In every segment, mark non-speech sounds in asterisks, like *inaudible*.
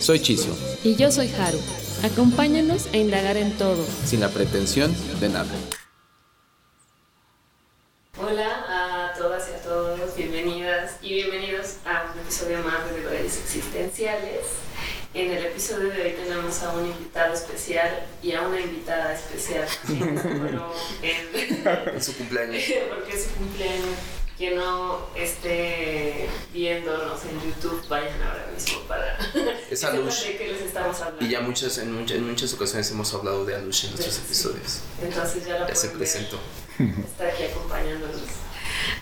Soy Chiso. Y yo soy Haru. Acompáñanos a indagar en todo. Sin la pretensión de nada. episodio más de Deberes Existenciales. En el episodio de hoy tenemos a un invitado especial y a una invitada especial. *laughs* bueno, en, su cumpleaños. *laughs* Porque es su cumpleaños. Quien no esté viéndonos en YouTube, vayan ahora mismo para *laughs* esa luz. que les estamos hablando. Y ya muchas, en, muchas, en muchas ocasiones hemos hablado de Alush en nuestros episodios. Entonces ya la Ya se presentó. *laughs* Está aquí acompañándonos.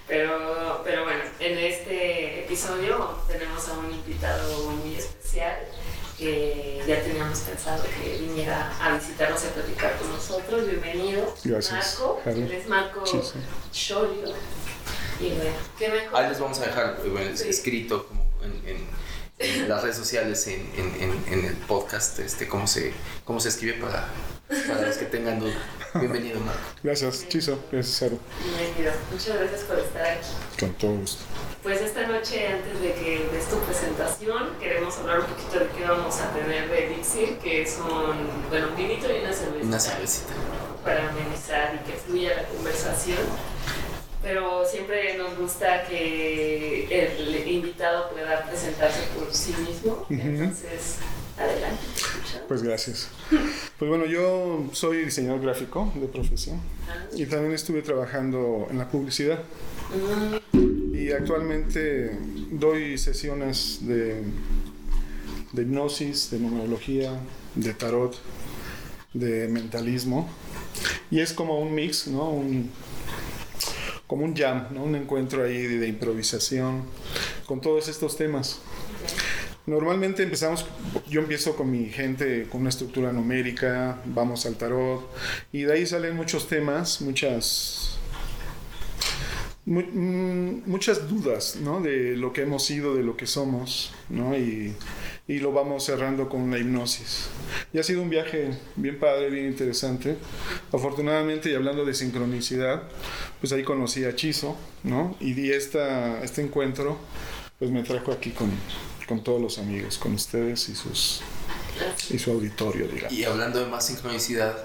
Pero, pero bueno, en este episodio tenemos a un invitado muy especial que ya teníamos pensado que viniera a visitarnos y a platicar con nosotros. Bienvenido. Gracias. Marco. Él es Marco Chorio. Y bueno, ¿qué mejor? Ahí les vamos a dejar escrito como en, en, las redes sociales, en, en, el podcast, este, cómo se, cómo se escribe para, para los que tengan duda. Bienvenido, Marco. Gracias, Chiso. Gracias, Cero. Bienvenido. Muchas gracias por estar aquí. Con todo gusto. Pues esta noche, antes de que des tu presentación, queremos hablar un poquito de qué vamos a tener de Dixie, que son, bueno, un vinito y una cervecita. Una cervecita. Para amenizar y que fluya la conversación. Pero siempre nos gusta que el invitado pueda presentarse por sí mismo. Entonces, adelante. Pues gracias. Pues bueno, yo soy diseñador gráfico de profesión y también estuve trabajando en la publicidad. Y actualmente doy sesiones de, de hipnosis, de numerología, de tarot, de mentalismo. Y es como un mix, ¿no? Un, como un jam, ¿no? un encuentro ahí de improvisación con todos estos temas. Normalmente empezamos, yo empiezo con mi gente con una estructura numérica, vamos al tarot y de ahí salen muchos temas, muchas mm, muchas dudas ¿no? de lo que hemos sido, de lo que somos, ¿no? y, y, lo vamos cerrando con la hipnosis. Y ha sido un viaje bien padre, bien interesante. Afortunadamente, y hablando de sincronicidad, pues ahí conocí a Chizo, ¿no? y di esta, este encuentro, pues me trajo aquí con, con todos los amigos, con ustedes y sus y su auditorio, digamos. Y hablando de más sincronicidad,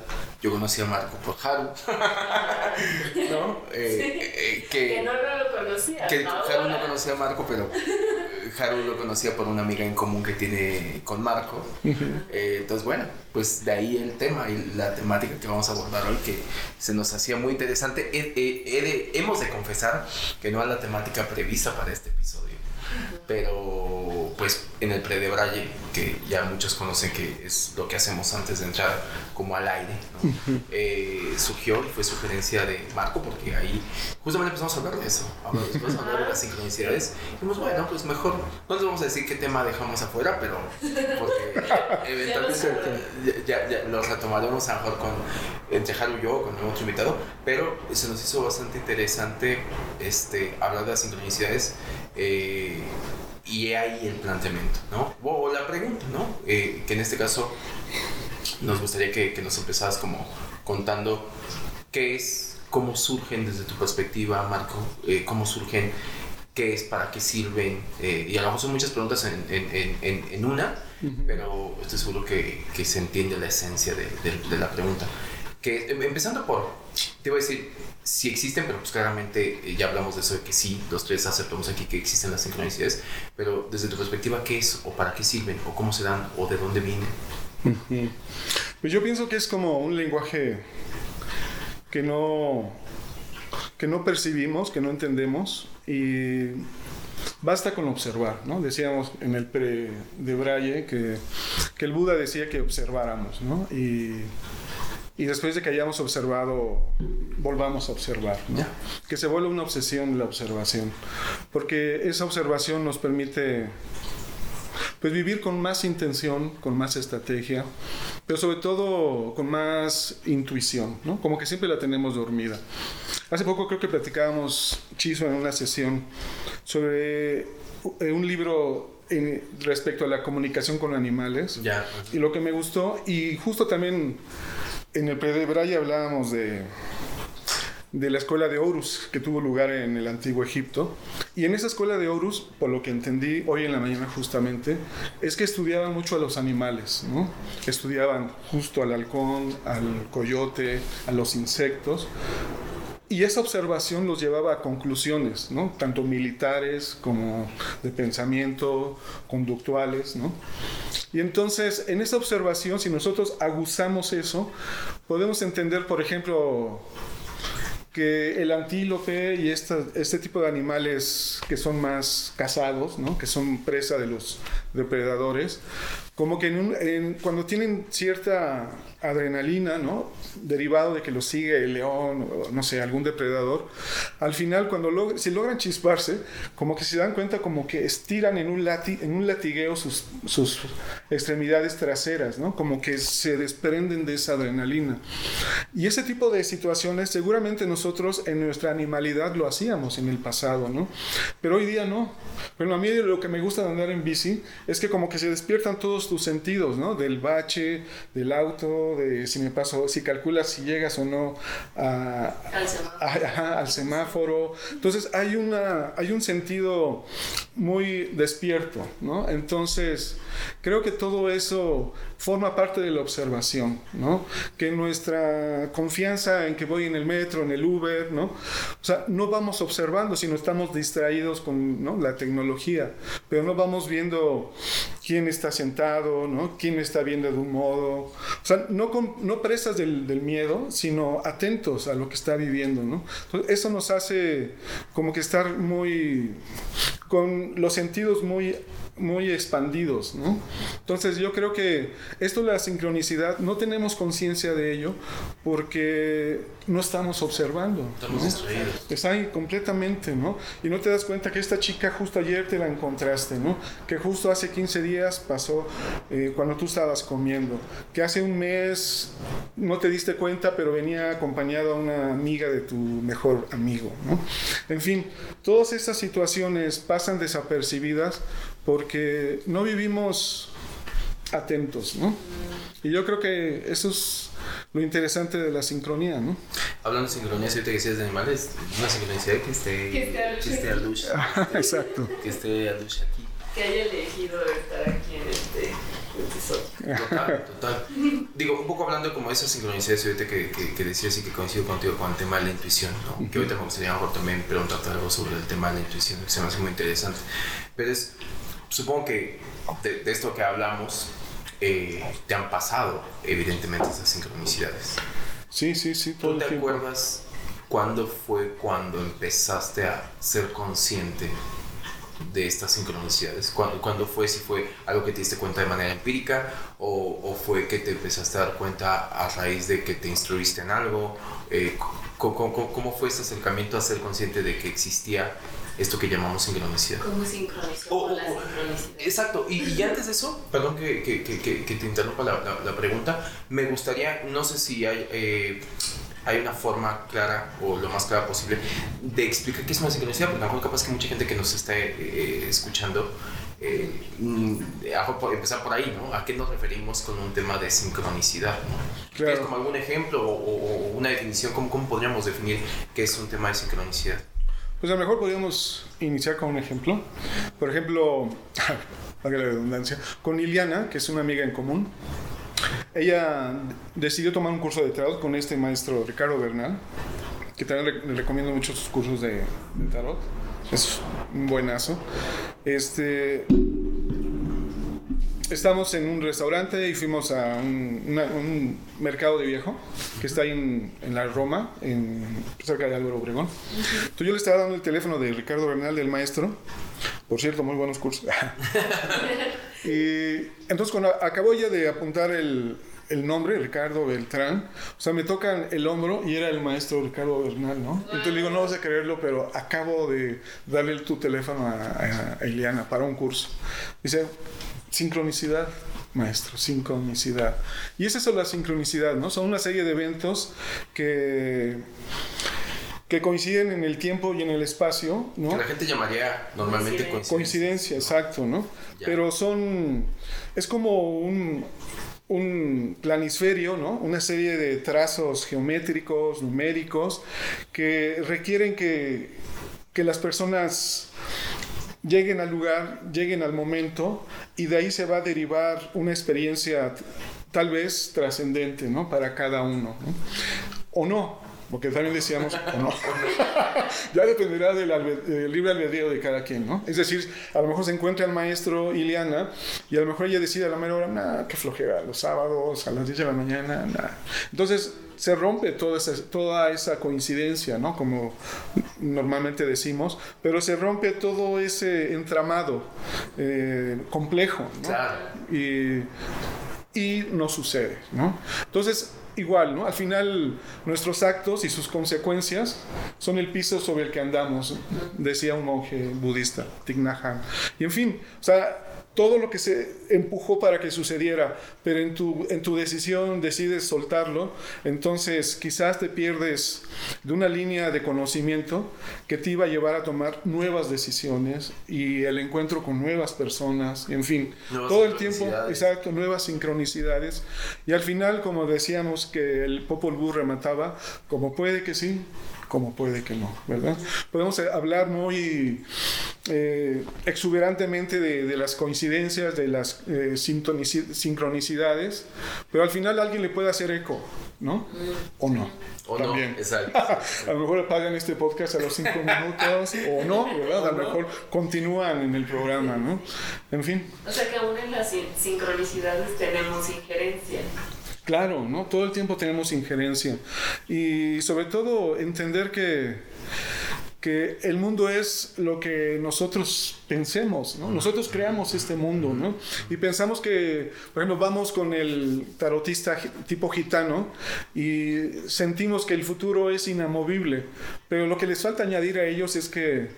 yo conocí a Marco por Haru. *laughs* ¿No? Eh, eh, que, no lo conocía. Que Haru no conocía a Marco, pero Haru lo conocía por una amiga en común que tiene con Marco. Eh, entonces, bueno, pues de ahí el tema y la temática que vamos a abordar hoy, que se nos hacía muy interesante. hemos de confesar que no es la temática prevista para este episodio pero pues en el pre-de-braille, que ya muchos conocen que es lo que hacemos antes de entrar como al aire, eh, surgió y fue sugerencia de Marco, porque ahí justamente empezamos a hablar de eso, después a hablar de las sincronicidades, y dijimos, bueno, pues mejor, no les vamos a decir qué tema dejamos afuera, pero porque *laughs* eventualmente ya, ya, los retomaremos a lo mejor con, entre Haru y yo, con otro invitado, pero se nos hizo bastante interesante este, hablar de las sincronicidades eh, y ahí el planteamiento, ¿no? O, la pregunta, ¿no? Eh, que en este caso nos gustaría que, que nos empezaras como contando qué es, cómo surgen desde tu perspectiva, Marco, eh, cómo surgen, qué es, para qué sirven, y a lo mejor son muchas preguntas en, en, en, en una, pero estoy seguro que, que, se entiende la esencia de, de, de la pregunta. Que, em, empezando por, te voy a decir, si existen, pero pues claramente eh, ya hablamos de eso, de que sí, los tres aceptamos aquí que existen las sincronicidades, pero desde tu perspectiva, ¿qué es o para qué sirven o cómo se dan o de dónde vienen? Pues yo pienso que es como un lenguaje que no, que no percibimos, que no entendemos y basta con observar, ¿no? Decíamos en el pre de Braille que, que el Buda decía que observáramos, ¿no? Y y después de que hayamos observado, volvamos a observar, ¿no? Que se vuelva una obsesión la observación, porque esa observación nos permite pues vivir con más intención, con más estrategia, pero sobre todo con más intuición, ¿no? Como que siempre la tenemos dormida. Hace poco creo que platicábamos, Chiso, en una sesión sobre eh, un libro en, respecto a la comunicación con animales. Ya. Y lo que me gustó, y justo también en el Predebray hablábamos de, de la escuela de Horus que tuvo lugar en el antiguo Egipto. Y en esa escuela de Horus, por lo que entendí hoy en la mañana justamente, es que estudiaban mucho a los animales, ¿no? Estudiaban justo al halcón, al coyote, a los insectos. Y esa observación los llevaba a conclusiones, ¿no? Tanto militares como de pensamiento, conductuales, ¿no? Y entonces, en esa observación, si nosotros aguzamos eso, podemos entender, por ejemplo, que el antílope y esta, este tipo de animales que son más cazados, ¿no? que son presa de los depredadores, como que cuando tienen cierta adrenalina, ¿no? Derivado de que lo sigue el león o no sé, algún depredador, al final cuando log si logran chisparse, como que se dan cuenta como que estiran en un, lati en un latigueo sus, sus extremidades traseras, ¿no? Como que se desprenden de esa adrenalina. Y ese tipo de situaciones seguramente nosotros en nuestra animalidad lo hacíamos en el pasado, ¿no? Pero hoy día no. Bueno, a mí lo que me gusta de andar en bici es que como que se despiertan todos tus sentidos, ¿no? Del bache, del auto, de si me paso, si calculas si llegas o no a, Al semáforo. a- al semáforo. Entonces hay, una, hay un sentido muy despierto, ¿no? Entonces creo que todo eso forma parte de la observación, ¿no? Que nuestra confianza en que voy en el metro, en el Uber, ¿no? O sea, no vamos observando, sino estamos distraídos con ¿no? la tecnología, pero no vamos viendo quién está sentado, ¿no? Quién está viendo de un modo. O sea, no, con- no presas del, del miedo, sino atentos a lo que está viviendo, ¿no? Entonces, eso nos hace como que estar muy, con los sentidos muy muy expandidos, ¿no? Entonces yo creo que esto de la sincronicidad no tenemos conciencia de ello porque no estamos observando. Estamos ¿no? distraídos. Está ahí completamente, ¿no? Y no te das cuenta que esta chica justo ayer te la encontraste, ¿no? Que justo hace 15 días pasó eh, cuando tú estabas comiendo. Que hace un mes no te diste cuenta, pero venía acompañada una amiga de tu mejor amigo, ¿no? En fin, todas estas situaciones pasan desapercibidas porque no vivimos atentos, ¿no? Y yo creo que eso es lo interesante de la sincronía, ¿no? Hablando de sincronías, ahorita que decías de animales, una sincronicidad que esté, Que esté Alush *laughs* Exacto. que esté Alush aquí. Que haya elegido estar aquí en este episodio. Total, total. Digo, un poco hablando como de esa sincronicidad ahorita que, que, que decías y que coincido contigo con el tema de la intuición, ¿no? Que ahorita me gustaría mejor también preguntarte algo sobre el tema de la intuición, que se me hace muy interesante. Pero es, supongo que de, de esto que hablamos, eh, te han pasado evidentemente esas sincronicidades. Sí, sí, sí, todo ¿Tú te tiempo. acuerdas cuándo fue cuando empezaste a ser consciente de estas sincronicidades? ¿Cuándo, cuándo fue? Si fue algo que te diste cuenta de manera empírica o, o fue que te empezaste a dar cuenta a raíz de que te instruiste en algo? Eh, ¿cómo, cómo, cómo fue ese acercamiento a ser consciente de que existía esto que llamamos sincronicidad? ¿Cómo sincronizó Oh, con la oh, oh. sincronicidad? Exacto, y, y antes de eso, perdón que, que, que, que- que te interrumpa la, la- la pregunta, me gustaría, no sé si hay, eh, hay una forma clara o lo más clara posible de explicar qué es una sincronicidad, porque a lo mejor capaz que mucha gente que nos está eh, escuchando, eh, mm, empezar por ahí, ¿no? ¿A qué nos referimos con un tema de sincronicidad? ¿no? Claro. ¿Tienes como algún ejemplo o, o- o una definición? ¿Cómo, ¿Cómo podríamos definir qué es un tema de sincronicidad? Pues a lo mejor podríamos iniciar con un ejemplo. Por ejemplo, *laughs* la redundancia, con Liliana, que es una amiga en común. Ella decidió tomar un curso de tarot con este maestro Ricardo Bernal, que también le recomiendo mucho sus cursos de, de tarot. Es un buenazo. Este, estamos en un restaurante y fuimos a un, una- un mercado de viejo que está ahí en, en la Roma, en, cerca de Álvaro Obregón. Entonces yo le estaba dando el teléfono de Ricardo Bernal, del maestro. Por cierto, muy buenos cursos. *laughs* y entonces cuando acabó ya de apuntar el, el nombre, Ricardo Beltrán, o sea, me tocan el hombro y era el maestro Ricardo Bernal, ¿no? Entonces le digo, no vas a creerlo, pero acabo de darle tu teléfono a, a Eliana para un curso. Dice, Sincronicidad, maestro, sincronicidad. Y esa es la sincronicidad, ¿no? Son una serie de eventos que, que coinciden en el tiempo y en el espacio, ¿no? Que la gente llamaría normalmente coincidencia. Coincidencia, exacto, ¿no? Pero son, es como un, un planisferio, ¿no? Una serie de trazos geométricos, numéricos, que requieren que, que las personas lleguen al lugar, lleguen al momento y de ahí se va a derivar una experiencia tal vez trascendente, ¿no? Para cada uno, ¿no? O no, porque también decíamos, o no. *laughs* ya dependerá del, libre albedrío de cada quien, ¿no? Es decir, a lo mejor se encuentra el maestro Iliana y a lo mejor ella decide a la mera hora, nada, qué flojera, los sábados a las 10 de la mañana, nada. Entonces, se rompe toda esa, toda esa coincidencia, ¿no? Como normalmente decimos, pero se rompe todo ese entramado eh, complejo, ¿no? Y, y no sucede, ¿no? Entonces, igual, ¿no? Al final nuestros actos y sus consecuencias son el piso sobre el que andamos, decía un monje budista, Thich Y en fin, o sea, todo lo que se empujó para que sucediera, pero en tu, en tu decisión decides soltarlo, entonces quizás te pierdes de una línea de conocimiento que te iba a llevar a tomar nuevas decisiones y el encuentro con nuevas personas, en fin, todo el tiempo, exacto, nuevas sincronicidades. Y al final, como decíamos que el Popol Vuh remataba, como puede que sí, como puede que no, ¿verdad? Podemos eh, hablar muy eh, exuberantemente de, las coincidencias, de las eh, sincronicidades, pero al final alguien le puede hacer eco, ¿no? O no. O También. no, exacto. *laughs* a lo mejor apagan este podcast a los cinco minutos, o no, ¿verdad? A lo mejor continúan en el programa, ¿no? En fin. O sea que aún en las sincronicidades tenemos injerencia. Claro, ¿no? Todo el tiempo tenemos injerencia. Y sobre todo entender que, que el mundo es lo que nosotros pensemos, ¿no? Nosotros creamos este mundo, ¿no? Y pensamos que, por ejemplo, vamos con el tarotista tipo gitano y sentimos que el futuro es inamovible, pero lo que les falta añadir a ellos es que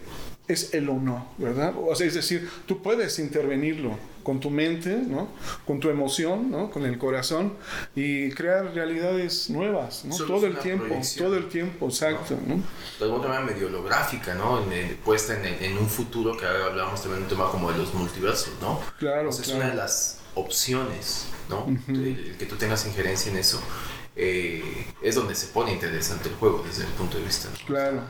es el o no, ¿verdad? O sea, es decir, tú puedes intervenirlo con tu mente, ¿no? Con tu emoción, ¿no? Con el corazón y crear realidades nuevas, ¿no? todo el tiempo, todo el tiempo, exacto, ¿no? De alguna manera medio holográfica, ¿no? puesta en, un futuro que hablábamos también de un tema como de los multiversos, ¿no? Claro, Es una de las opciones, ¿no? que tú tengas injerencia en eso. Eh, es donde se pone interesante el juego desde el punto de vista. Claro.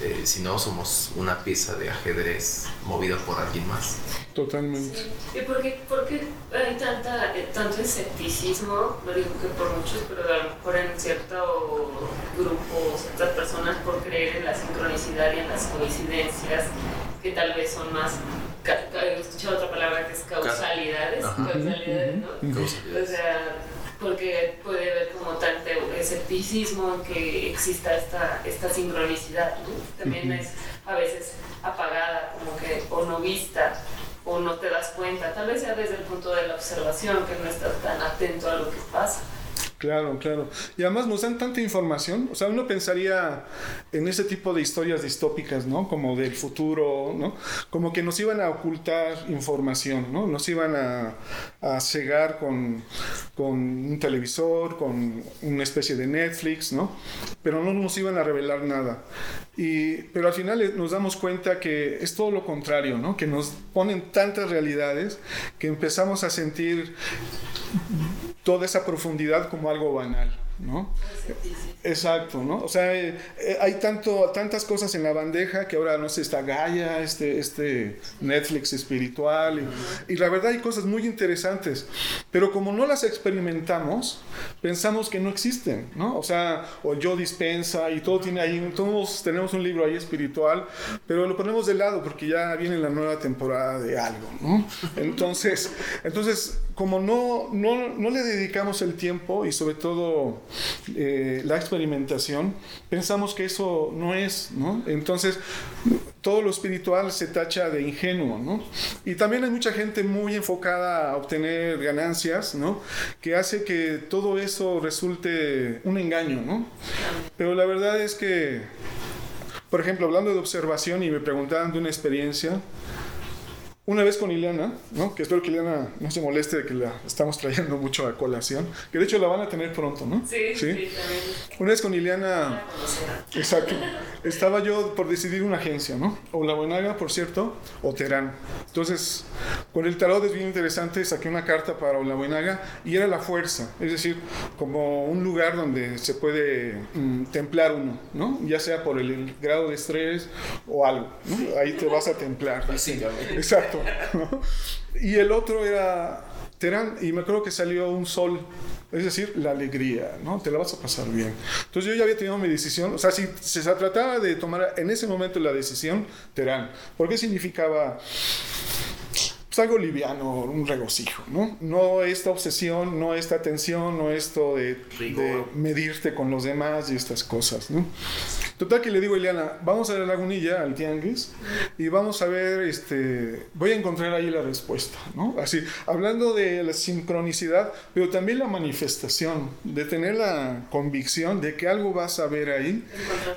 Eh, si no, somos una pieza de ajedrez movida por alguien más. Totalmente. ¿Y por qué, por qué hay tanta, eh, tanto escepticismo? No digo que por muchos, pero a lo mejor en cierto grupo, ciertas personas, por creer en la sincronicidad y en las coincidencias, que tal vez son más he escuchado otra palabra que es causalidades, causalidades, ¿no? O sea, porque puede haber como tanto escepticismo en que exista esta, esta sincronicidad, También es a veces apagada, como que o no vista o no te das cuenta, tal vez sea desde el punto de la observación que no estás tan atento a lo que pasa. Claro, claro. Y además nos dan tanta información. O sea, uno pensaría en ese tipo de historias distópicas, ¿no? Como del futuro, ¿no? Como que nos iban a ocultar información, ¿no? Nos iban a, a cegar con, con un televisor, con una especie de Netflix, ¿no? Pero no nos iban a revelar nada. Y, pero al final nos damos cuenta que es todo lo contrario, ¿no? Que nos ponen tantas realidades que empezamos a sentir toda esa profundidad como algo banal. ¿no? Exacto, ¿no? O sea, eh, eh, hay tanto, tantas cosas en la bandeja que ahora, no sé, está Gaia, este, este Netflix espiritual, y, la verdad hay cosas muy interesantes, pero como no las experimentamos, pensamos que no existen, ¿no? O sea, o yo dispensa y todo tiene ahí, todos tenemos un libro ahí espiritual, pero lo ponemos de lado porque ya viene la nueva temporada de algo, ¿no? Entonces, entonces como no, no, no le dedicamos el tiempo y sobre todo eh, la experimentación, pensamos que eso no es, ¿no? Entonces, todo lo espiritual se tacha de ingenuo, ¿no? Y también hay mucha gente muy enfocada a obtener ganancias, ¿no? Que hace que todo eso resulte un engaño, ¿no? Pero la verdad es que, por ejemplo, hablando de observación y me preguntaban de una experiencia, una vez con Ileana, ¿no? que espero que Ileana no se moleste de que la estamos trayendo mucho a colación, que de hecho la van a tener pronto, ¿no? Sí, sí, también. Una vez con Ileana, exacto, estaba yo por decidir una agencia, ¿no? O La Buenaga, por cierto, o Terán. Entonces, con el tarot es bien interesante, saqué una carta para La Buenaga y era la fuerza, es decir, como un lugar donde se puede mm, templar uno, ¿no? Ya sea por el, el grado de estrés o algo, ¿no? Ahí te vas a templar. Básicamente. Exacto. *laughs* Y el otro era Terán, y me acuerdo que salió un sol, es decir, la alegría, ¿no? Te la vas a pasar bien. Entonces yo ya había tenido mi decisión, o sea, si se trataba de tomar en ese momento la decisión, Terán, porque significaba pues, algo liviano, un regocijo, ¿no? No esta obsesión, no esta tensión, no esto de, de medirte con los demás y estas cosas, ¿no? Total que le digo a Ileana, vamos a la lagunilla, al tianguis, y vamos a ver, este, voy a encontrar ahí la respuesta, ¿no? Así, hablando de la sincronicidad, pero también la manifestación, de tener la convicción de que algo vas a ver ahí,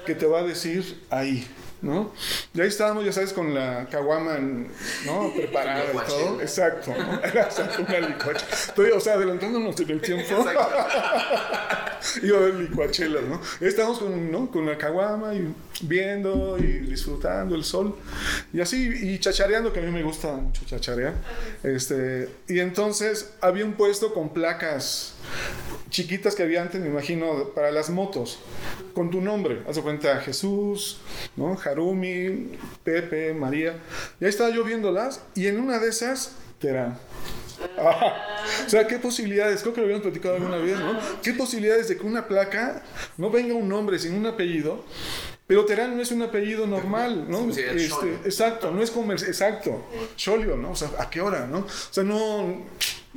que te va a decir ahí. ¿No? Y ahí estábamos, ya sabes, con la caguama ¿no? *laughs* preparada y todo. Licuachela. Exacto, ¿no? *laughs* Era una licuache. Estoy, o sea, adelantándonos en el tiempo. *laughs* Iba a ver licuachelas, ¿no? Estábamos con, ¿no? con la caguama y viendo y disfrutando el sol. Y así, y chachareando, que a mí me gusta mucho chacharear. Este, y entonces había un puesto con placas chiquitas que había antes, me imagino, para las motos, con tu nombre. Haz de cuenta Jesús, ¿no? Harumi, Pepe, María. Y ahí estaba yo viéndolas y en una de esas, Terán. Ah, o sea, ¿qué posibilidades? Creo que lo habíamos platicado alguna vez, ¿no? ¿Qué posibilidades de que una placa no venga un nombre sin un apellido? Pero Terán no es un apellido normal, ¿no? Sí, Este, exacto, no es comercio, exacto. Cholio, ¿no? O sea, ¿a qué hora, no? O sea, no,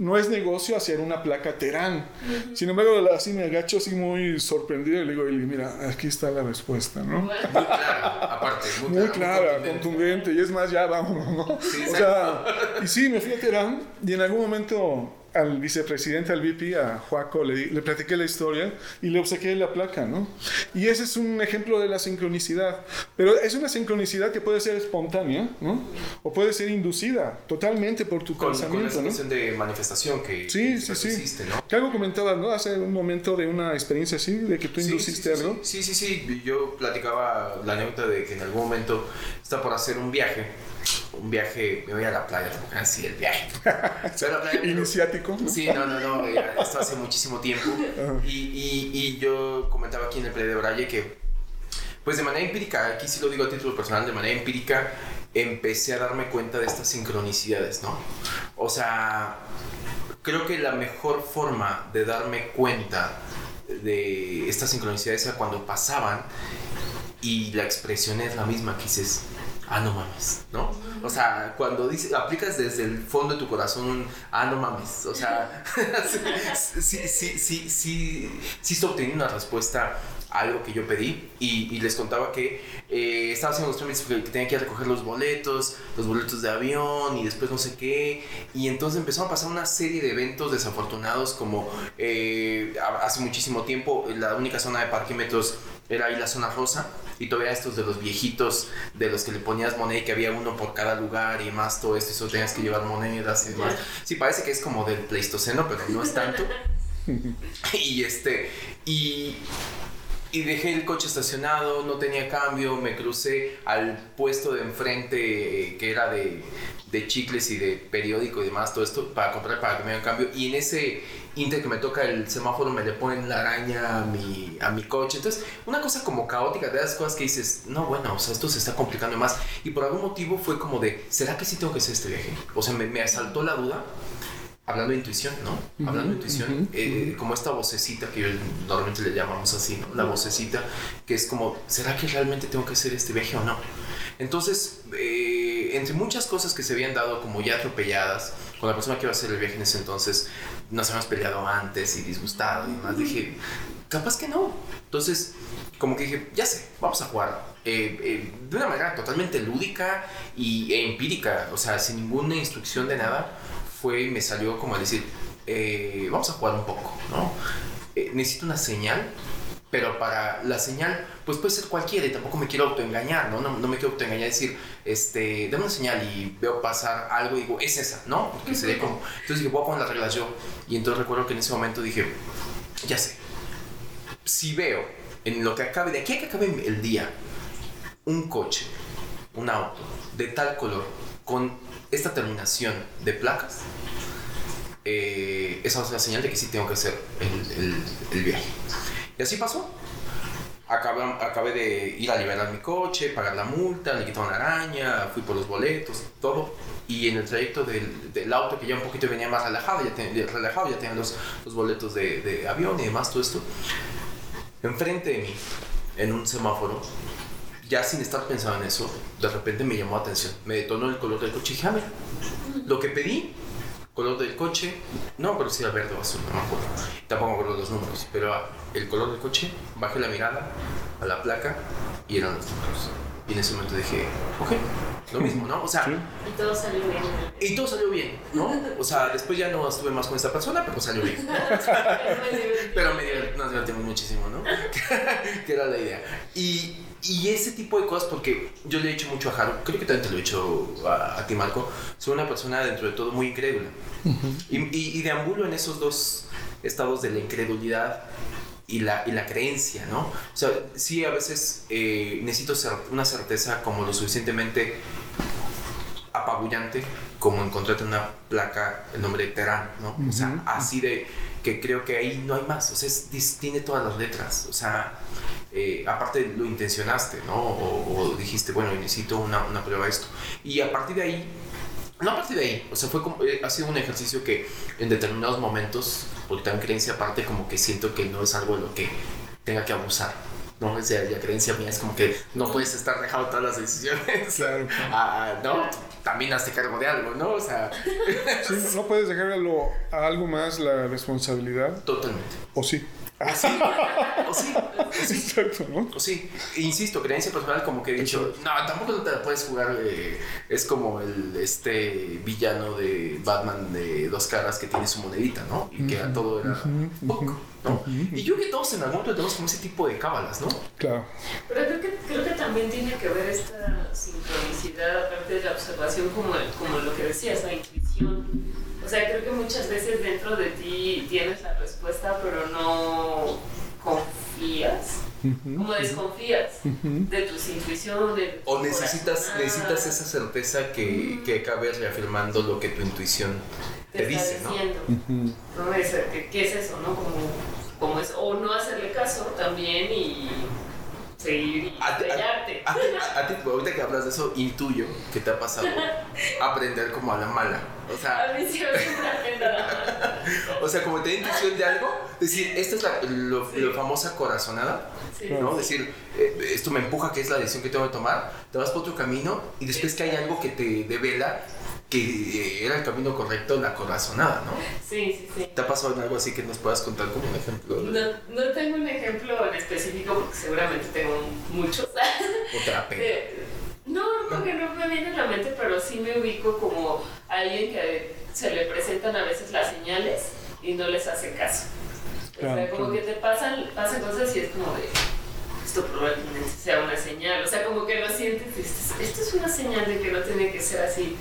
no es negocio hacer una placa Terán. Sin embargo, así me agacho así muy sorprendido y le digo, mira, aquí está la respuesta, ¿no? Muy clara, aparte. Muy, Muy clara, contundente, y es más, ya vámonos, ¿no? Sí, o sea, y sí, me fui a Terán y en algún momento al vicepresidente, al VP, a Joaco, le, le platiqué la historia y le obsequié la placa, ¿no? Y ese es un ejemplo de la sincronicidad. Pero es una sincronicidad que puede ser espontánea, ¿no? O puede ser inducida totalmente por tu Con, con pensamiento, esa ¿no? cuestión de manifestación que, Sí, que sí, sí. hiciste, ¿no? Que algo comentabas, ¿no? Hace un momento de una experiencia así, de que tú Sí, induciste sí, sí, algo. Sí, sí, sí. Yo platicaba la anécdota de que en algún momento está por hacer un viaje. Un viaje, me voy a la playa, así el viaje. *laughs* Playa- Iniciático. Sí, no, no, no, ya, esto hace muchísimo tiempo. Y, y, y yo comentaba aquí en el Play de Braille que, pues de manera empírica, aquí sí lo digo a título personal, de manera empírica, empecé a darme cuenta de estas sincronicidades, ¿no? O sea, creo que la mejor forma de darme cuenta de estas sincronicidades era cuando pasaban y la expresión es la misma que dices, ah, no mames, ¿no? O sea, cuando dices, aplicas desde el fondo de tu corazón ah, no mames, o sea, *laughs* sí, sí, sí, sí, sí, sí estoy obteniendo una respuesta algo que yo pedí y, y les contaba que eh, estaba haciendo los trámites que, que tenía que ir a recoger los boletos, los boletos de avión y después no sé qué, y entonces empezaron a pasar una serie de eventos desafortunados como eh, hace muchísimo tiempo la única zona de parquímetros era ahí la zona rosa y todavía estos de los viejitos de los que le ponías moneda y que había uno por cada lugar y más todo esto y solo tenías que llevar monedas y demás. Sí, parece que es como del Pleistoceno, pero no es tanto. *laughs* *laughs* y este, y, y dejé el coche estacionado, no tenía cambio, me crucé al puesto de enfrente eh, que era de, de chicles y de periódico y demás, todo esto para comprar para que me cambio. Y en ese inter que me toca el semáforo me le ponen la araña a mi, a mi coche. Entonces, una cosa como caótica, de esas cosas que dices, no, bueno, o sea, esto se está complicando más. Y por algún motivo fue como de, ¿será que sí tengo que hacer este viaje? O sea, me asaltó la duda hablando de intuición, ¿no? Hablando de intuición, eh, como esta vocecita que yo- normalmente le llamamos así, ¿no? La vocecita, que es como, ¿será que realmente tengo que hacer este viaje o no? Entonces, eh, entre muchas cosas que se habían dado como ya atropelladas, con la persona que iba a hacer el viaje en ese entonces, nos habíamos peleado antes y disgustado y demás, dije, capaz que no. Entonces, como que dije, ya sé, vamos a jugar. eh, eh, de una manera totalmente lúdica y, e empírica, o sea, sin ninguna instrucción de nada, fue y me salió como a decir, eh, vamos a jugar un poco, ¿no? Eh, necesito una señal pero para la señal, pues puede ser cualquiera y tampoco me quiero autoengañar, ¿no? No, no me quiero autoengañar, decir, este, dame una señal y veo pasar algo y digo, es esa, ¿no? Porque sería como, entonces dije, voy a poner las reglas yo. Y entonces recuerdo que en ese momento dije, ya sé, si veo en lo que acabe, de aquí a que acabe el día, un coche, un auto de tal color, con esta terminación de placas, eh, esa es la señal de que sí tengo que hacer el, el, el viaje. Y así pasó. Acabé, acabé, de ir a liberar mi coche, pagar la multa, le quitaron la araña, fui por los boletos, todo. Y en el trayecto del, del auto, que ya un poquito venía más relajado, ya, ten, relajado, ya tenía los, los boletos de, de, avión y demás, todo esto. Enfrente de mí, en un semáforo, ya sin estar pensando en eso, de repente me llamó la atención. Me detonó el color del coche y dije, ah, mira, lo que pedí color del coche, no pero si era verde o azul, no me acuerdo. Tampoco me acuerdo los números, pero el color del coche, bajé la mirada a la placa y eran los números. Y en ese momento dije, ok, lo mismo, ¿no? O sea, sí. y todo salió bien. Y todo salió bien, ¿no? O sea, después ya no estuve más con esta persona, pero salió bien. *laughs* pero me divertimos, nos divertimos muchísimo, ¿no? *laughs* que era la idea. Y, y ese tipo de cosas, porque yo le he dicho mucho a Jaro, creo que también te lo he dicho a, a ti, Marco, soy una persona dentro de todo muy incrédula. Uh -huh. y, y, y deambulo en esos dos estados de la incredulidad y la, y la creencia, ¿no? O sea, sí, a veces eh, necesito ser una certeza como lo suficientemente apabullante como encontrarte una placa el nombre de Terán, ¿no? Uh -huh. O sea, así de que creo que ahí no hay más, o sea, es, tiene todas las letras, o sea, eh, aparte lo intencionaste, ¿no? O, o, dijiste, bueno, necesito una, una prueba de esto. Y a partir de ahí, no a partir de ahí, o sea, fue como, eh, ha sido un ejercicio que en determinados momentos, porque también creencia aparte, como que siento que no es algo de lo que tenga que abusar. No, o sea, la creencia mía es como que no puedes estar dejado todas las decisiones. *laughs* Claro. Ah, no, también hazte cargo de algo, ¿no? O sea. *laughs* Sí, no puedes dejarlo a algo más la responsabilidad. Totalmente. O sí. O sí, o sí, o *laughs* sí. Exacto, ¿no? O sí. Insisto, creencia personal, como que he dicho, no, tampoco te la puedes jugar. Eh, es como el este villano de Batman de dos caras que tiene su monedita, ¿no? Y que a todo era poco, ¿no? Y yo que todos en algún momento tenemos como ese tipo de cábalas, ¿no? Claro. Pero creo que también tiene que ver esta sincronicidad, aparte de la observación, como, como lo que decías, la intuición. O sea, creo que muchas veces dentro de ti tienes la respuesta, pero no confías. Uh -huh, como desconfías uh -huh. de tus intuiciones. De o necesitas, necesitas esa certeza que, uh -huh. que acabes reafirmando lo que tu intuición te, te dice, ¿no? ¿no? Es, ¿Qué es eso, no? Como, como es, o no hacerle caso también y seguir a, estrellarte. A, a, a, ti, ahorita que hablas de eso, intuyo que te ha pasado *laughs* aprender como a la mala. O sea, a mí me aprendo a la mala. *laughs* o sea, como tener intuición de algo, decir, esta es la lo, sí. lo famosa corazonada, sí. ¿no? Decir, eh, esto me empuja, que es la decisión que tengo que tomar, te vas por otro camino y después que hay algo que te devela que era el camino correcto, la corazonada, ¿no? Sí, sí, sí. ¿Te ha pasado algo así que nos puedas contar como un ejemplo? No, no tengo un ejemplo en específico porque seguramente tengo muchos. Otra pena. Eh, no, porque no me viene a la mente, pero sí me ubico como alguien que se le presentan a veces las señales y no les hace caso. Claro, o sea, como claro. que te pasan, pasan cosas y es como de esto probablemente sea una señal, o sea, como que lo sientes, esto, esto es una señal de que no tiene que ser así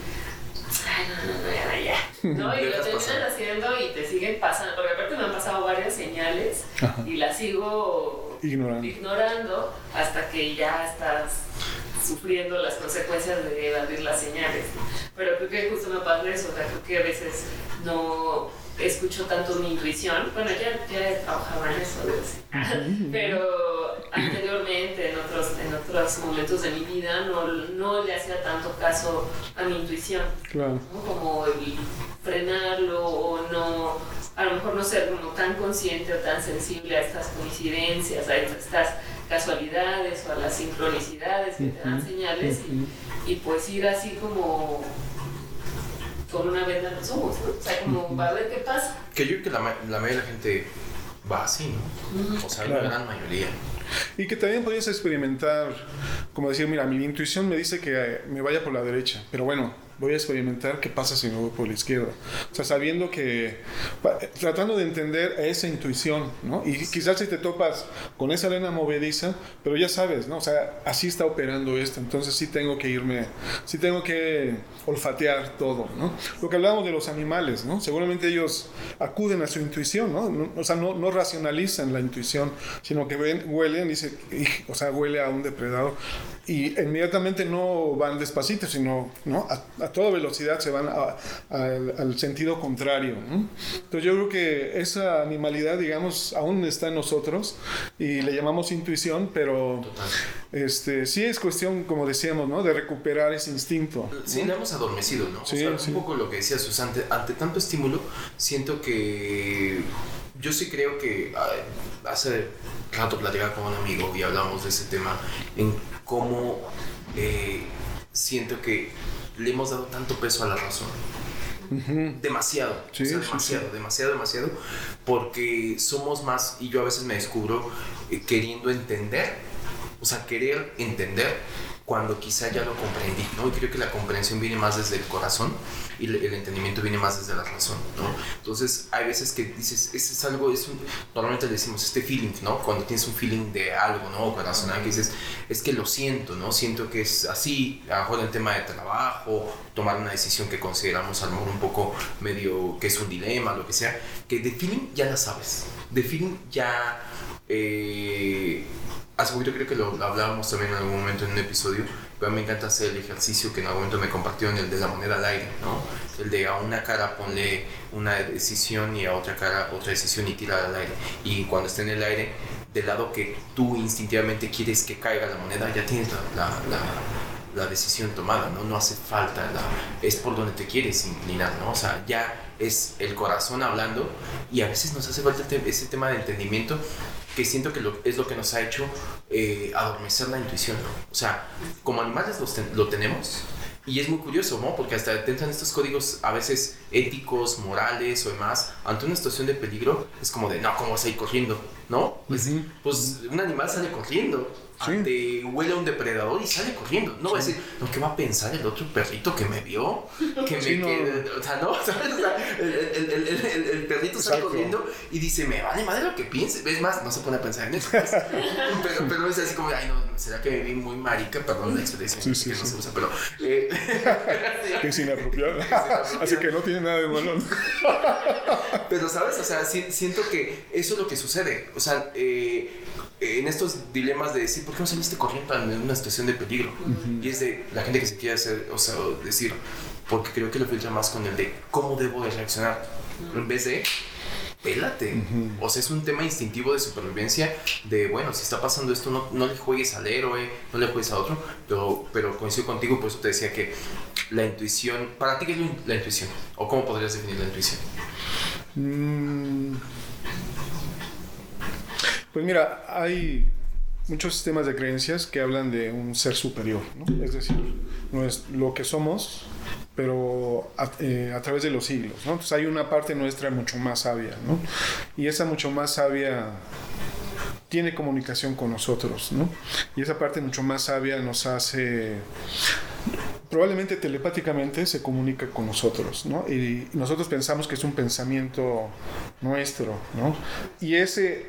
ay, no, no, no, ya, ya. *laughs* ¿no? Y lo terminan haciendo y te siguen pasando, porque aparte me han pasado varias señales Ajá. y las sigo ignorando. ignorando hasta que ya estás sufriendo las consecuencias de evadir las señales. Pero creo que justo me pasa eso, o sea, creo que a veces no escucho tanto mi intuición. Bueno, ya, ya trabajaba en eso, pero anteriormente, en otros, en otros momentos de mi vida, no, no le hacía tanto caso a mi intuición. Claro. ¿no? Como el frenarlo o no, a lo mejor no ser como tan consciente o tan sensible a estas coincidencias, a estas casualidades o a las sincronicidades que te dan señales y, y pues ir así como con una venda en los ojos, ¿no? O sea, como va a ver qué pasa. Que yo creo que la, la mayoría de la gente va así, ¿no? O sea, claro. la gran mayoría. Y que también podías experimentar, como decir, mira, mi intuición me dice que me vaya por la derecha, pero bueno, voy a experimentar qué pasa si me voy por la izquierda. O sea, sabiendo que, tratando de entender esa intuición, ¿no? Y quizás si te topas con esa arena movediza, pero ya sabes, ¿no? O sea, así está operando esto, entonces sí tengo que irme, sí tengo que olfatear todo, ¿no? Lo que hablamos de los animales, ¿no? Seguramente ellos acuden a su intuición, ¿no? o sea, no, no, racionalizan la intuición, sino que ven, huelen, dice, o sea, huele a un depredador y inmediatamente no van despacito, sino ¿no? a, toda velocidad se van al sentido contrario. Entonces yo creo que esa animalidad, digamos, aún está en nosotros y le llamamos intuición, pero este, sí es cuestión, como decíamos, ¿no? de recuperar ese instinto. Sí, le hemos adormecido, ¿no? Sí, Un poco lo que decía Susana, ante, tanto estímulo, siento que yo sí creo que hace rato platicaba con un amigo y hablamos de ese tema en cómo eh, siento que le hemos dado tanto peso a la razón. Demasiado, demasiado, demasiado, demasiado, porque somos más, y yo a veces me descubro eh, queriendo entender, o sea, querer entender cuando quizá ya lo comprendí, ¿no? Y creo que la comprensión viene más desde el corazón y el entendimiento viene más desde la razón, ¿no? Entonces, hay veces que dices, ese es algo, es un, normalmente le decimos este feeling, ¿no? Cuando tienes un feeling de algo, ¿no? Corazonal, que dices, es que lo siento, ¿no? Siento que es así, a lo mejor el tema de trabajo, tomar una decisión que consideramos a lo mejor un poco medio, que es un dilema, lo que sea, que de feeling ya la sabes, de feeling ya... Eh, hace poquito creo que lo hablábamos también en algún momento en un episodio, pero me encanta hacer el ejercicio que en algún momento me compartió en el de la moneda al aire, ¿no? El de a una cara ponle una decisión y a otra cara otra decisión y tirar al aire. Y cuando esté en el aire, del lado que tú instintivamente quieres que caiga la moneda, ya tienes la, la, la, decisión tomada, ¿no? No hace falta, es por donde te quieres inclinar, ¿no? O sea, ya es el corazón hablando y a veces nos hace falta ese tema de entendimiento que siento que es lo que nos ha hecho eh, adormecer la intuición, ¿no? O sea, como animales lo tenemos y es muy curioso, ¿no? Porque hasta entran estos códigos a veces éticos, morales o demás, ante una situación de peligro, es como de, no, ¿cómo vas a ir corriendo? ¿No? Pues, pues un animal sale corriendo te huele a un depredador y sale corriendo. No va a decir, no, ¿qué va a pensar el otro perrito que me vio? Que me. Que, o sea, no, ¿sabes? *laughs* O sea, el, el, el, el, perrito sale corriendo y dice, me vale madre lo que piense. Es más, no se pone a pensar en eso. Pues. *laughs* pero, pero es así como, ay, no, será que me vi muy marica, perdón la expresión. Sí, sí, que no se usa, pero. Eh, *laughs* es inapropiado. así que no tiene nada de malo. pero, ¿sabes? O sea, siento que eso es lo que sucede. O sea, eh en estos dilemas de decir, ¿por qué no saliste corriendo en una situación de peligro? Y es de la gente que se quiere hacer, o sea, decir, porque creo que lo filtra más con el de cómo debo de reaccionar, en vez de pélate. O sea, es un tema instintivo de supervivencia de, bueno, si está pasando esto, no, no le juegues al héroe, no le juegues a otro, pero, pero coincido contigo, por eso te decía que la intuición, para ti, ¿qué es la intuición? ¿O cómo podrías definir la intuición? Mm. Pues mira, hay muchos sistemas de creencias que hablan de un ser superior, ¿no? es decir, no es lo que somos, pero a, eh, través de los siglos. ¿no? Entonces hay una parte nuestra mucho más sabia, ¿no? y esa mucho más sabia tiene comunicación con nosotros, ¿no? y esa parte mucho más sabia nos hace probablemente telepáticamente se comunica con nosotros, ¿no? Y nosotros pensamos que es un pensamiento nuestro, ¿no? Y ese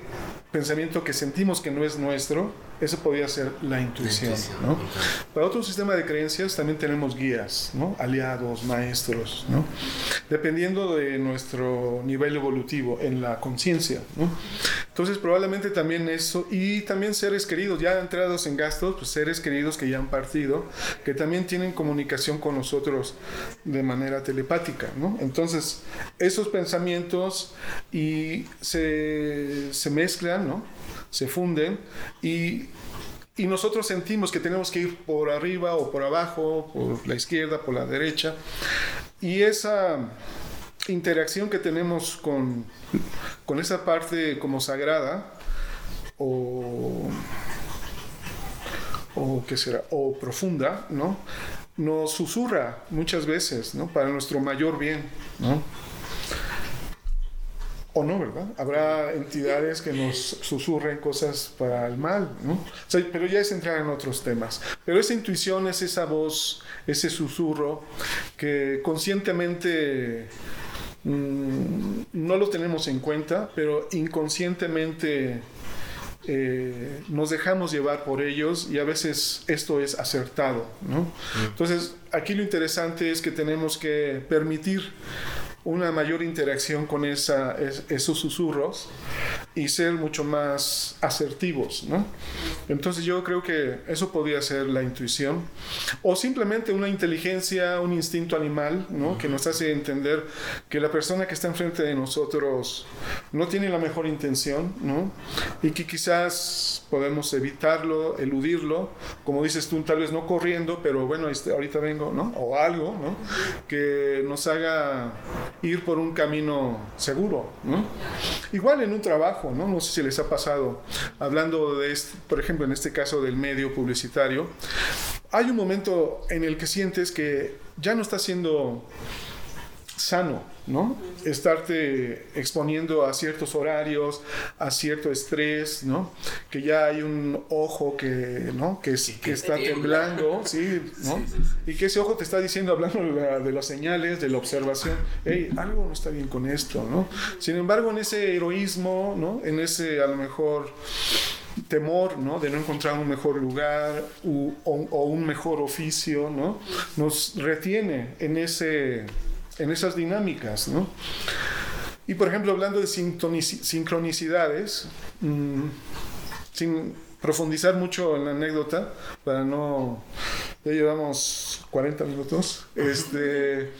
pensamiento que sentimos que no es nuestro, eso podría ser la intuición, ¿no? Para otro sistema de creencias también tenemos guías, ¿no? Aliados, maestros, ¿no? Dependiendo de nuestro nivel evolutivo en la conciencia. Entonces probablemente también eso, y también seres queridos, ya entrados en gastos, pues seres queridos que ya han partido, que también tienen comunicación con nosotros de manera telepática. Entonces, esos pensamientos y se, se mezclan, ¿no? Se funden y y nosotros sentimos que tenemos que ir por arriba o por abajo, por la izquierda, por la derecha. Y esa interacción que tenemos con, con esa parte como sagrada o, o qué será o profunda no nos susurra muchas veces no para nuestro mayor bien no o no, ¿verdad? Habrá entidades que nos susurren cosas para el mal, ¿no? pero ya es entrar en otros temas. Pero esa intuición es esa voz ese susurro que conscientemente mm, no lo tenemos en cuenta, pero inconscientemente eh, nos dejamos llevar por ellos y a veces esto es acertado. ¿no? Entonces, aquí lo interesante es que tenemos que permitir una mayor interacción con esos susurros y ser mucho más asertivos, ¿no? Entonces yo creo que eso podría ser la intuición o simplemente una inteligencia, un instinto animal, ¿no? Que nos hace entender que la persona que está enfrente de nosotros no tiene la mejor intención, ¿no? Y que quizás podemos evitarlo, eludirlo, como dices tú, tal vez no corriendo, pero bueno, este, ahorita vengo, ¿no? O algo, ¿no? Que nos haga ir por un camino seguro. Igual en un trabajo, ¿no? No sé si les ha pasado, hablando de, este, por ejemplo, en este caso del medio publicitario, hay un momento en el que sientes que ya no está siendo sano, ¿no? Estarte exponiendo a ciertos horarios, a cierto estrés, ¿no? Que ya hay un ojo que, ¿no? Que, que está temblando, ¿sí? *laughs* ¿no? Y que ese ojo te está diciendo, hablando de, las señales, de la observación, hey, algo no está bien con esto, ¿no? Sin embargo, en ese heroísmo, ¿no? En ese, a lo mejor, temor, ¿no? De no encontrar un mejor lugar o, o un mejor oficio, ¿no? Nos retiene en ese en esas dinámicas. ¿no? Y por ejemplo, hablando de sincronicidades, mm, sin profundizar mucho en la anécdota, para no... Ya llevamos 40 minutos. Este,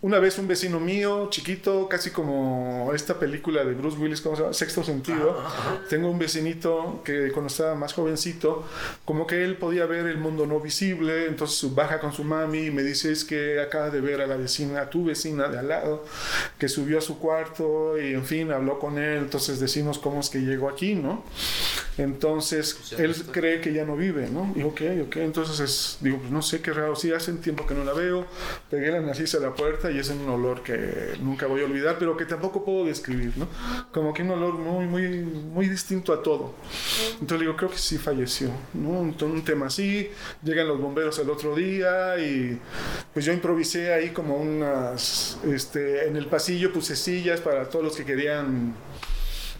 una vez un vecino mío, chiquito, casi como esta película de Bruce Willis, ¿cómo se llama? Sexto Sentido. Tengo un vecinito que cuando estaba más jovencito, como que él podía ver el mundo no visible, entonces baja con su mami y me dice es que acaba de ver a la vecina, a tu vecina de al lado, que subió a su cuarto y en fin, habló con él, entonces decimos cómo es que llegó aquí, ¿no? Entonces, pues él cree que ya no vive, ¿no? Y ok, ok, entonces digo, pues no sé qué raro, sí, hace tiempo que no la veo, pegué la nariz a la puerta y es un olor que nunca voy a olvidar, pero que tampoco puedo describir, ¿no? Como que un olor muy, muy, muy distinto a todo. Entonces digo, creo que sí falleció, ¿no? Entonces, un tema así, llegan los bomberos el otro día y pues yo improvisé ahí como unas, este, en el pasillo puse sillas para todos los que querían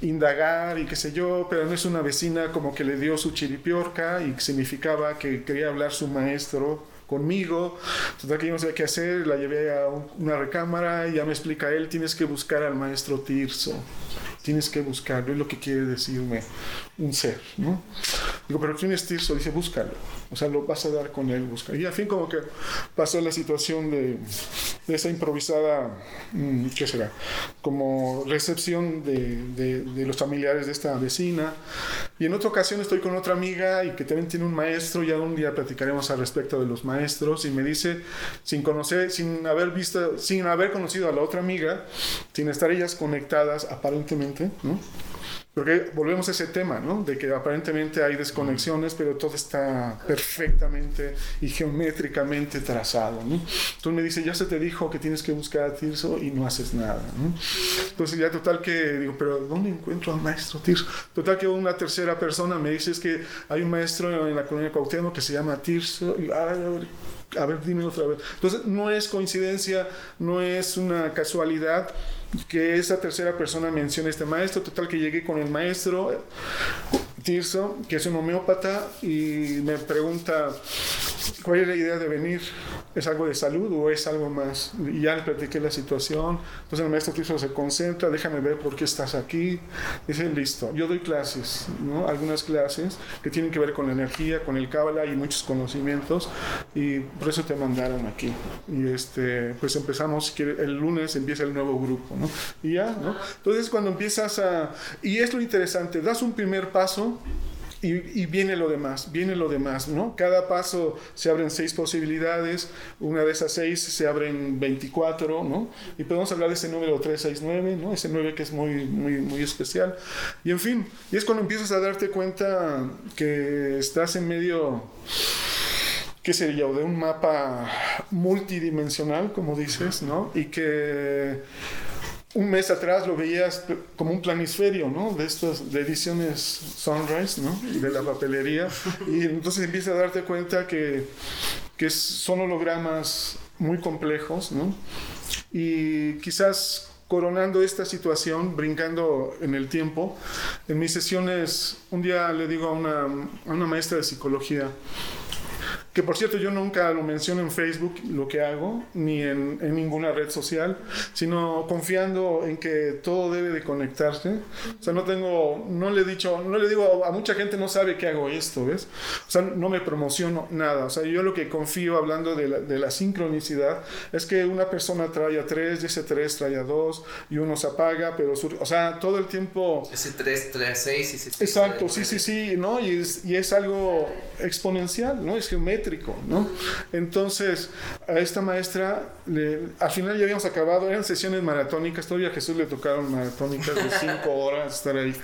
indagar y qué sé yo, pero no es una vecina como que le dio su chiripiorca y significaba que quería hablar su maestro conmigo. Total que no sabía qué hacer, la llevé a una recámara y ya me explica él, tienes que buscar al maestro Tirso. Tienes que buscarlo, es lo que quiere decirme un ser, ¿no? Digo, pero ¿quién es Tirso? Dice, búscalo. O sea, lo vas a dar con él, busca. Y al fin como que pasó la situación de, de esa improvisada, mm, ¿qué será? Como recepción de, de, de, los familiares de esta vecina. Y en otra ocasión estoy con otra amiga y que también tiene un maestro, ya un día platicaremos al respecto de los maestros, y me dice, sin conocer, sin haber visto, sin haber conocido a la otra amiga, sin estar ellas conectadas aparentemente, ¿no? Porque volvemos a ese tema, ¿no? De que aparentemente hay desconexiones, pero todo está perfectamente y geométricamente trazado, ¿no? Entonces me dice, ya se te dijo que tienes que buscar a Tirso y no haces nada, ¿no? Entonces ya total que digo, pero ¿dónde encuentro al maestro Tirso? Total que una tercera persona me dice, es que hay un maestro en la colonia Cuauhtémoc que se llama Tirso, y, a ver, dime otra vez. Entonces, no es coincidencia, no es una casualidad que esa tercera persona mencione este maestro. Total, que llegué con el maestro Tirso, que es un homeópata, y me pregunta cuál es la idea de venir. ¿Es algo de salud o es algo más? Y ya le platiqué la situación. Entonces el maestro Tirso se concentra, déjame ver por qué estás aquí. Dice, listo, yo doy clases, ¿no? algunas clases que tienen que ver con la energía, con el cábala y muchos conocimientos, y por eso te mandaron aquí. Y este, pues empezamos, el lunes empieza el nuevo grupo, ¿no? Y ya, ¿no? Entonces cuando empiezas a... Y es lo interesante, das un primer paso y, viene lo demás, viene lo demás, ¿no? Cada paso se abren seis posibilidades, una de esas seis se abren 24, ¿no? Y podemos hablar de ese número 369, ¿no? Ese 9 que es muy, muy, muy especial. Y en fin, y es cuando empiezas a darte cuenta que estás en medio ¿qué sería? De un mapa multidimensional, como dices, ¿no? Y que un mes atrás lo veías como un planisferio, ¿no? De estas, ediciones Sunrise, ¿no? De la papelería. Y entonces empiezas a darte cuenta que, que son hologramas muy complejos, ¿no? Y quizás coronando esta situación, brincando en el tiempo, en mis sesiones, un día le digo a una, a una maestra de psicología, que por cierto yo nunca lo menciono en Facebook lo que hago, ni en, en, ninguna red social, sino confiando en que todo debe de conectarse. O sea, no tengo, no le he dicho, no le digo a, mucha gente no sabe que hago esto, ¿ves? O sea, no me promociono nada. O sea, yo lo que confío hablando de la, de la sincronicidad es que una persona trae a tres, y ese tres trae a dos, y uno se apaga, pero, o sea, todo el tiempo... Ese tres trae a seis, y ese Exacto, sí, sí, sí, ¿no? Y es, y es algo exponencial, ¿no? Es ¿no? Entonces, a esta maestra, le, al final ya habíamos acabado, eran sesiones maratónicas, todavía a Jesús le tocaron maratónicas de *laughs* cinco horas estar ahí.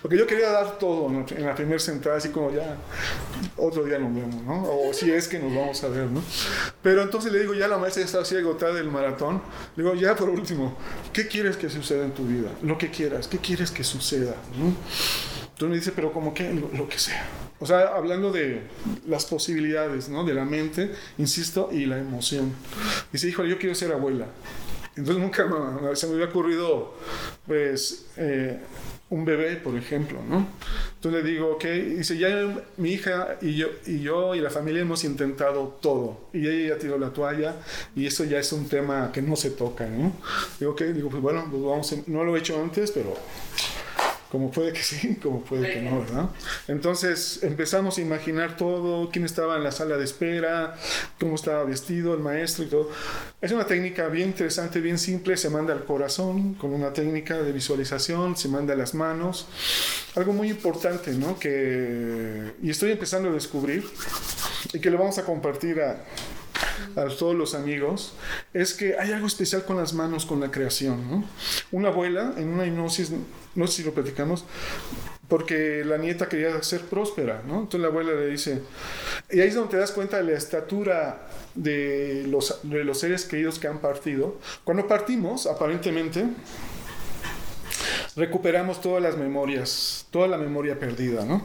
Porque yo quería dar todo en la primera sentada, así como ya, otro día nos vemos, ¿no? O si es que nos vamos a ver, ¿no? Pero entonces le digo, ya la maestra está así agotada del maratón, le digo, ya por último, ¿qué quieres que suceda en tu vida? Lo que quieras, ¿qué quieres que suceda? ¿no? Entonces me dice, pero como que lo, que sea. O sea, hablando de las posibilidades, ¿no? De la mente, insisto, y la emoción. Dice, híjole, yo quiero ser abuela. Entonces nunca se me había ocurrido, pues, eh, un bebé, por ejemplo, ¿no? Entonces le digo, ok, dice, ya mi hija y yo, y yo y la familia hemos intentado todo. Y ella ya tiró la toalla y eso ya es un tema que no se toca, ¿no? Digo, ok, digo, pues bueno, pues vamos, no lo he hecho antes, pero como puede que sí, *laughs* como puede que no, ¿verdad? Entonces empezamos a imaginar todo, quién estaba en la sala de espera, cómo estaba vestido el maestro y todo. Es una técnica bien interesante, bien simple, se manda al corazón con una técnica de visualización, se manda a las manos. Algo muy importante, ¿no? Que, y estoy empezando a descubrir y que lo vamos a compartir a, a todos los amigos, es que hay algo especial con las manos, con la creación. Una abuela en una hipnosis, no sé si lo platicamos, porque la nieta quería ser próspera, ¿no? Entonces la abuela le dice, y ahí es donde te das cuenta de la estatura de los, de los seres queridos que han partido. Cuando partimos, aparentemente, recuperamos todas las memorias, toda la memoria perdida, ¿no?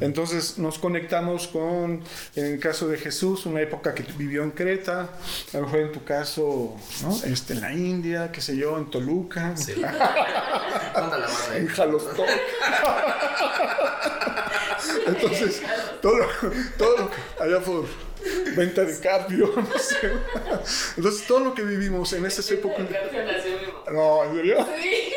Entonces nos conectamos con, en el caso de Jesús, una época que vivió en Creta, a lo mejor en tu caso, ¿no? Este, en la India, qué sé yo, en Toluca, *laughs* en Jalostón. *laughs* Entonces, todo, todo allá por venta de cardio, *laughs* no sé. Entonces, todo lo que vivimos en esas épocas. No, ¿en serio? Sí.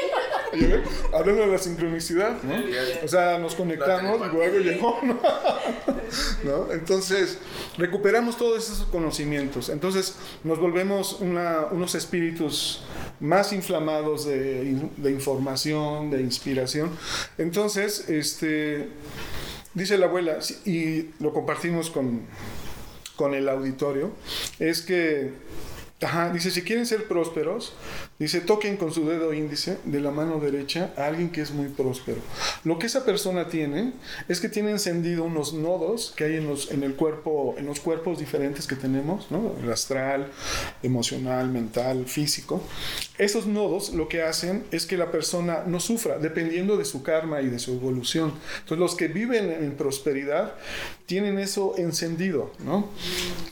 *laughs* Hablando de la sincronicidad, ¿no? O sea, nos conectamos y luego llegó, *laughs* ¿no? Entonces, recuperamos todos esos conocimientos. Entonces, nos volvemos unos espíritus más inflamados de, de información, de inspiración. Entonces, este, dice la abuela, y lo compartimos con, con el auditorio, es que Ajá, dice, si quieren ser prósperos, dice, toquen con su dedo índice de la mano derecha a alguien que es muy próspero. Lo que esa persona tiene es que tiene encendido unos nodos que hay en los, en el cuerpo, en los cuerpos diferentes que tenemos, ¿no? El emocional, mental, físico. Esos nodos lo que hacen es que la persona no sufra, dependiendo de su karma y de su evolución. Entonces, los que viven en prosperidad tienen eso encendido, ¿no?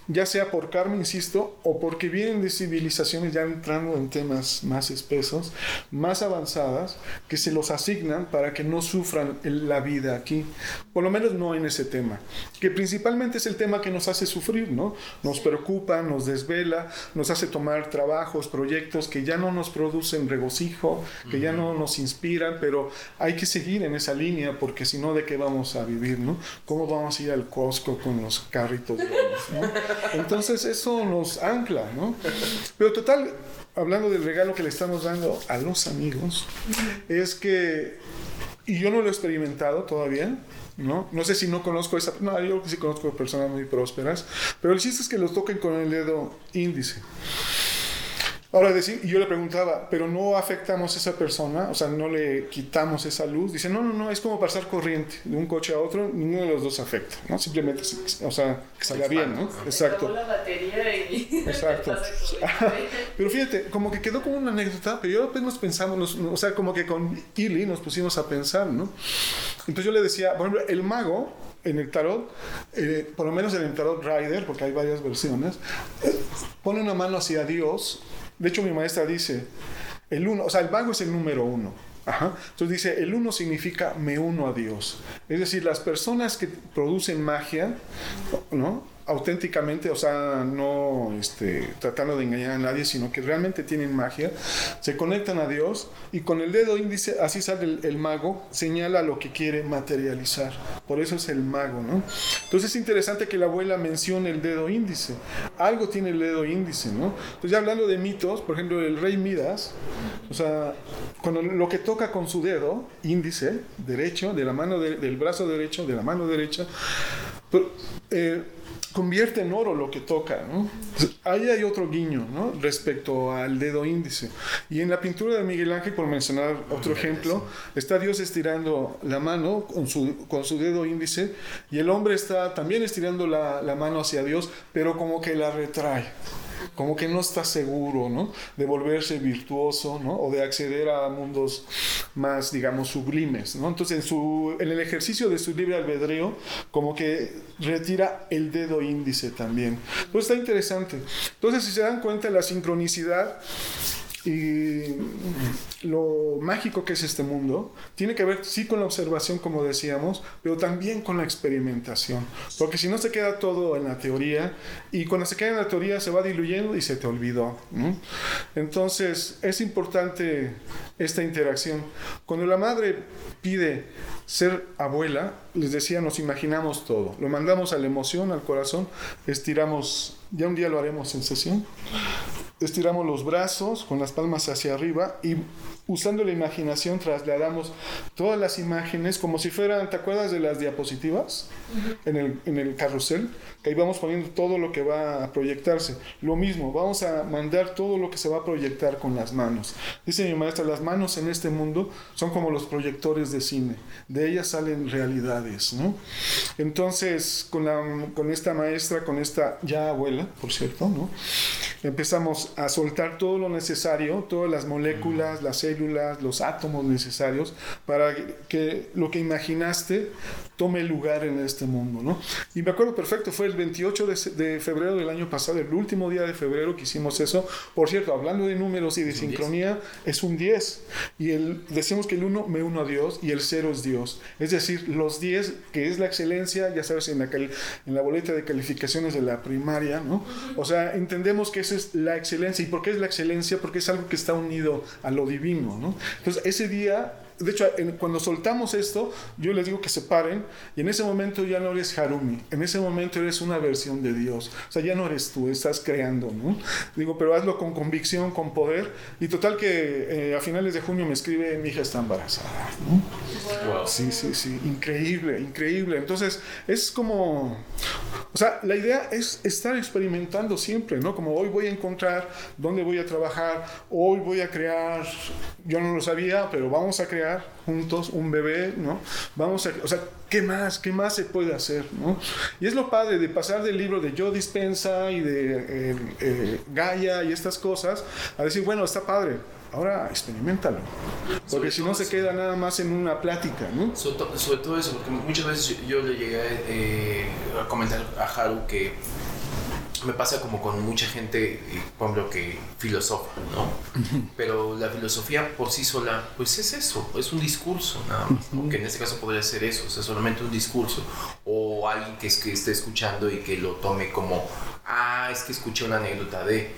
Ya sea por karma, insisto, o porque vienen de civilizaciones ya entrando en temas más espesos, más avanzadas, que se los asignan para que no sufran la vida aquí, por lo menos no en ese tema, que principalmente es el tema que nos hace sufrir, ¿no? Nos preocupa, nos desvela, nos hace tomar trabajos, proyectos que ya no nos producen regocijo, que ya no nos inspiran, pero hay que seguir en esa línea porque si no, ¿de qué vamos a vivir, ¿no? ¿Cómo vamos a ir al Costco con los carritos? ¿no? *laughs* Entonces eso nos ancla, ¿no? Pero total, hablando del regalo que le estamos dando a los amigos, es que, y yo no lo he experimentado todavía, ¿no? No sé si no conozco esa, no, yo sí conozco personas muy prósperas, pero el chiste es que los toquen con el dedo índice. Ahora decir, y yo le preguntaba, pero no afectamos a esa persona, o sea, no le quitamos esa luz. Dice, no, no, no, es como pasar corriente de un coche a otro, ninguno de los dos afecta, ¿no? Simplemente, o sea, que salga bien, ¿no? Exacto. la batería y *laughs* Exacto. *laughs* pero fíjate, como que quedó como una anécdota, pero yo apenas pensamos, o sea, como que con Ili nos pusimos a pensar, ¿no? Entonces yo le decía, por ejemplo, el mago en el tarot, eh, por lo menos en el tarot Rider, porque hay varias versiones, eh, pone una mano hacia Dios de hecho, mi maestra dice, el uno, o sea, el vago es el número uno. Entonces dice, el uno significa me uno a Dios. Es decir, las personas que producen magia, ¿no? Auténticamente, o sea, no este, tratando de engañar a nadie, sino que realmente tienen magia, se conectan a Dios y con el dedo índice, así sale el, mago, señala lo que quiere materializar. Por eso es el mago, ¿no? Entonces es interesante que la abuela mencione el dedo índice. Algo tiene el dedo índice, ¿no? Entonces ya hablando de mitos, por ejemplo, el rey Midas, o sea, cuando lo que toca con su dedo índice derecho, de la mano del brazo derecho, de la mano derecha, eh, convierte en oro lo que toca. ¿no? Ahí hay otro guiño ¿no? respecto al dedo índice. Y en la pintura de Miguel Ángel, por mencionar otro ejemplo, está Dios estirando la mano con su, con su dedo índice y el hombre está también estirando la, la mano hacia Dios, pero como que la retrae como que no está seguro, ¿no? De volverse virtuoso, ¿no? O de acceder a mundos más, digamos, sublimes, ¿no? Entonces, en, su, en el ejercicio de su libre albedrío, como que retira el dedo índice también. Pues está interesante. Entonces, si se dan cuenta, la sincronicidad y lo mágico que es este mundo tiene que ver sí con la observación, como decíamos, pero también con la experimentación. Porque si no se queda todo en la teoría y cuando se queda en la teoría se va diluyendo y se te olvidó. Entonces es importante esta interacción. Cuando la madre pide ser abuela, les decía, nos imaginamos todo. Lo mandamos a la emoción, al corazón, estiramos, ya un día lo haremos en sesión estiramos los brazos con las palmas hacia arriba y usando la imaginación trasladamos todas las imágenes como si fueran, ¿te acuerdas de las diapositivas? en, el, en el carrusel, que ahí vamos poniendo todo lo que va a proyectarse. Lo mismo, vamos a mandar todo lo que se va a proyectar con las manos. Dice mi maestra, las manos en este mundo son como los proyectores de cine, de ellas salen realidades, ¿no? Entonces, con, la, con esta maestra, con esta ya abuela, por cierto, ¿no? Empezamos a soltar todo lo necesario, todas las moléculas, las células, los átomos necesarios para que lo que imaginaste tome lugar en este mundo, ¿no? Y me acuerdo perfecto, fue el 28 de, febrero del año pasado, el último día de febrero que hicimos eso. Por cierto, hablando de números y de sincronía, es un 10. Y el, decimos que el 1 me uno a Dios y el 0 es Dios. Es decir, los 10, que es la excelencia, ya sabes, en la, en la boleta de calificaciones de la primaria, ¿no? O sea, entendemos que esa es la excelencia. ¿Y por qué es la excelencia? Porque es algo que está unido a lo divino, Entonces, ese día de hecho, cuando soltamos esto, yo les digo que se paren y en ese momento ya no eres Harumi, en ese momento eres una versión de Dios. O sea, ya no eres tú, estás creando, ¿no? Digo, pero hazlo con convicción, con poder. Y total que eh, a finales de junio me escribe, mi hija está embarazada, ¿no? Sí, sí, sí, increíble, increíble. Entonces, es como, o sea, la idea es estar experimentando siempre, ¿no? Como hoy voy a encontrar dónde voy a trabajar, hoy voy a crear, yo no lo sabía, pero vamos a crear juntos un bebé, ¿no? Vamos a, o sea, ¿qué más? ¿Qué más se puede hacer, ¿no? Y es lo padre de pasar del libro de Joe Dispensa y de eh, eh, Gaia y estas cosas a decir, bueno, está padre, ahora experimentalo. Porque si no se queda nada más en una plática, ¿no? Sobre, todo eso, porque muchas veces yo, le llegué eh, a comentar a Haru que me pasa como con mucha gente, eh, por ejemplo, que filosofa, ¿no? Pero la filosofía por sí sola, pues es eso, es un discurso nada más, que en este caso podría ser eso, o sea, solamente un discurso, o alguien que, es, que esté escuchando y que lo tome como, ah, es que escuché una anécdota de,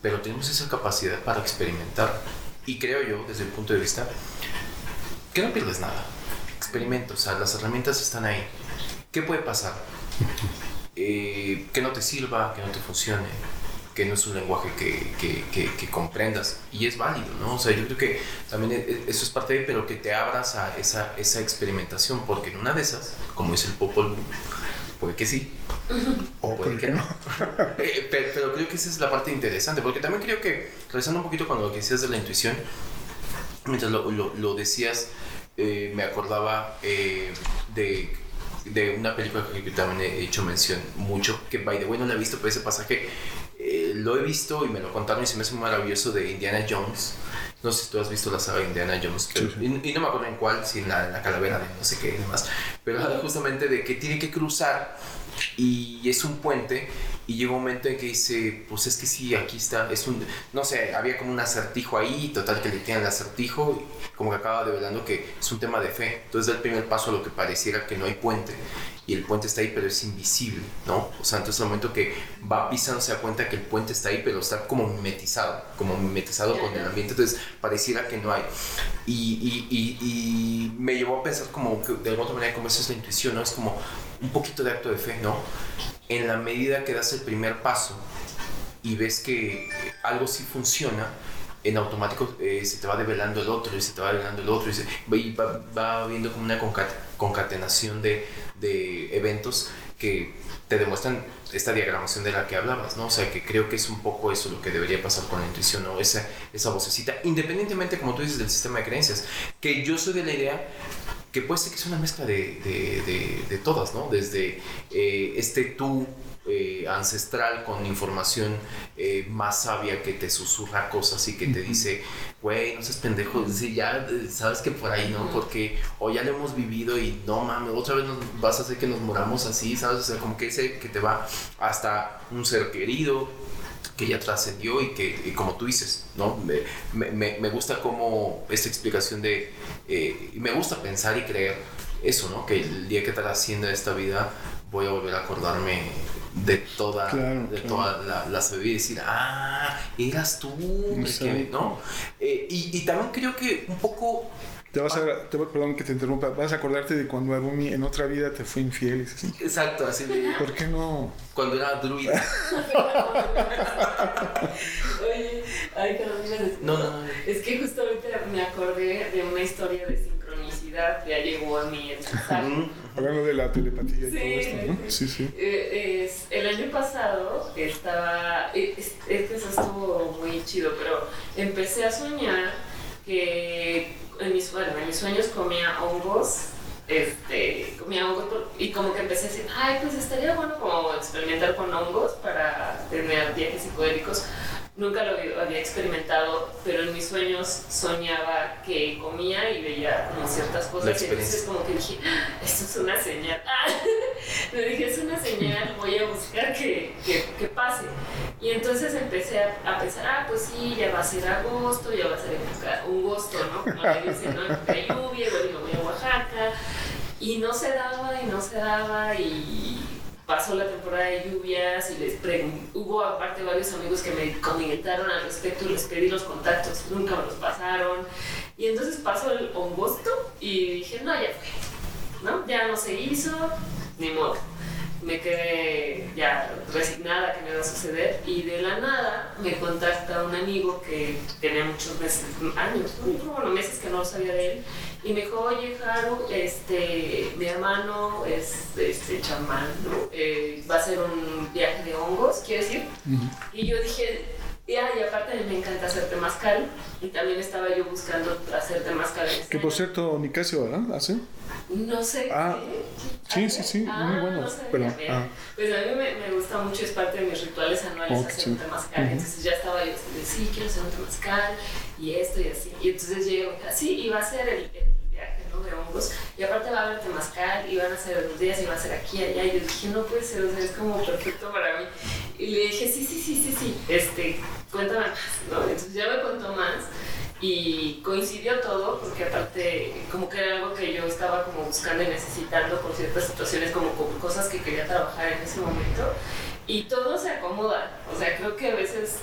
pero tenemos esa capacidad para experimentar, y creo yo, desde el punto de vista, que no pierdes nada, experimento, o sea, las herramientas están ahí, ¿qué puede pasar? Eh, que no te sirva, que no te funcione, que no es un lenguaje que, que, que, comprendas y es válido, ¿no? O sea, yo creo que también e, e, eso es parte de, pero que te abras a esa, esa experimentación, porque en una de esas, como es el Popol puede que sí, O puede que no. *laughs* Eh, pero, pero creo que esa es la parte interesante, porque también creo que, regresando un poquito con lo que decías de la intuición, mientras lo, lo- lo decías, eh, me acordaba eh, de, de una película que yo también he hecho mención mucho, que by the way no la he visto, pero ese pasaje eh, lo he visto y me lo contaron y se me hace maravilloso de Indiana Jones. No sé si tú has visto la saga de Indiana Jones, pero- Sí, sí. Y, y no me acuerdo en cuál, si en la, en la calavera de no sé qué y demás, pero habla justamente de que tiene que cruzar y es un puente y llega un momento en que dice, pues es que sí, aquí está, es un, no sé, había como un acertijo ahí, total que le tienen el acertijo, y como que acaba develando que es un tema de fe, entonces da el primer paso a lo que pareciera que no hay puente, y el puente está ahí pero es invisible, ¿no? O sea, entonces al momento que va pisando se da cuenta que el puente está ahí pero está como mimetizado, como mimetizado con el ambiente, entonces pareciera que no hay. Y, y, y, y me llevó a pensar como que de alguna manera como eso es la intuición, ¿no? Es como un poquito de acto de fe, ¿no? En la medida que das el primer paso y ves que algo sí funciona, en automático eh, se te va develando el otro y se te va develando el otro y, se, y va, va viendo como una concat- concatenación de, de eventos que te demuestran esta diagramación de la que hablabas, ¿no? O sea, que creo que es un poco eso lo que debería pasar con la intuición, ¿no? Esa, esa vocecita, independientemente, como tú dices, del sistema de creencias, que yo soy de la idea que puede ser que es una mezcla de, de, de, de todas, ¿no? Desde eh, este tú eh, ancestral con información eh, más sabia que te susurra cosas y que te dice, güey, no seas pendejo, sí, ya sabes que por ahí, ¿no? Porque o ya lo hemos vivido y no mames, otra vez nos vas a hacer que nos moramos así, ¿sabes? O sea, como que ese que te va hasta un ser querido, que ya trascendió y que, y como tú dices, ¿no? Me, me- me, gusta como esta explicación de, eh, me gusta pensar y creer eso, ¿no? Que el día que trascienda esta vida voy a volver a acordarme de toda, Claro, de claro. toda la, la sabiduría y decir, ah, eras tú, el que-. ¿no? Eh, y, y también creo que un poco Te vas a, te, perdón que te interrumpa, vas a acordarte de cuando Arumi en otra vida te fue infiel así. Exacto, así de- ¿Por qué no? cuando era druida. *laughs* Oye, ay, que no. No, no. Es que justo ahorita me acordé de una historia de sincronicidad, ya llegó a mí el Hablando de la telepatía y Sí, todo esto, ¿no? Sí, sí. Eh, es- el año pasado estaba, eh, es, es que eso estuvo muy chido, pero empecé a soñar que en mis, bueno, en mis sueños comía hongos, este, comía hongos por- y como que empecé a decir, ay, pues estaría bueno como experimentar con hongos para tener viajes psicodélicos. Nunca lo había experimentado, pero en mis sueños soñaba que comía y veía como ciertas cosas. Y entonces como que dije, "Ah, esto es una señal. *laughs* *laughs* Le dije, es una señal, voy a buscar que, que, que pase. Y entonces empecé a, a pensar, ah, pues sí, ya va a ser agosto, ya va a ser un agosto, ¿no? Como le dicen, ¿no? De lluvia, me voy a Oaxaca. Y no se daba y no se daba y pasó la temporada de lluvias y les hubo aparte varios amigos que me comentaron al respecto y les pedí los contactos, nunca me los pasaron. Y entonces pasó el agosto y dije, no, ya fue, ¿no? Ya no se hizo, ni modo. Me quedé ya resignada que me iba a suceder y de la nada me contacta un amigo que tenía muchos meses, años, ¿no? bueno, meses que no sabía de él y me dijo, oye, Haru, este, mi hermano es este, chamán, ¿no? Eh, va a hacer un viaje de hongos, ¿quieres ir? Y yo dije, ya, y aparte me encanta hacer temazcal, y también estaba yo buscando hacer temazcal Que por cierto, Nicasio, ¿verdad? ¿Hace? No sé. Ah, sí, sí, sí, Ah, muy bueno, no sabía, pero, ah. Pues a mí me, me gusta mucho, es parte de mis rituales anuales Oh, hacer un temazcal. Entonces ya estaba yo de, sí, quiero hacer un temazcal, y esto y así. Y entonces llego, así, y va a ser el, el viaje, ¿no? De hongos. Y aparte va a haber temazcal, y van a ser los días, y va a ser aquí, allá. Y yo dije, no puede ser, o sea, es como perfecto para mí. Y le dije, sí, sí, sí, sí, sí, este, cuéntame más, ¿no? Entonces ya me contó más. Y coincidió todo, porque aparte, como que era algo que yo estaba como buscando y necesitando por ciertas situaciones, como, cosas que quería trabajar en ese momento. Y todo se acomoda. O sea, creo que a veces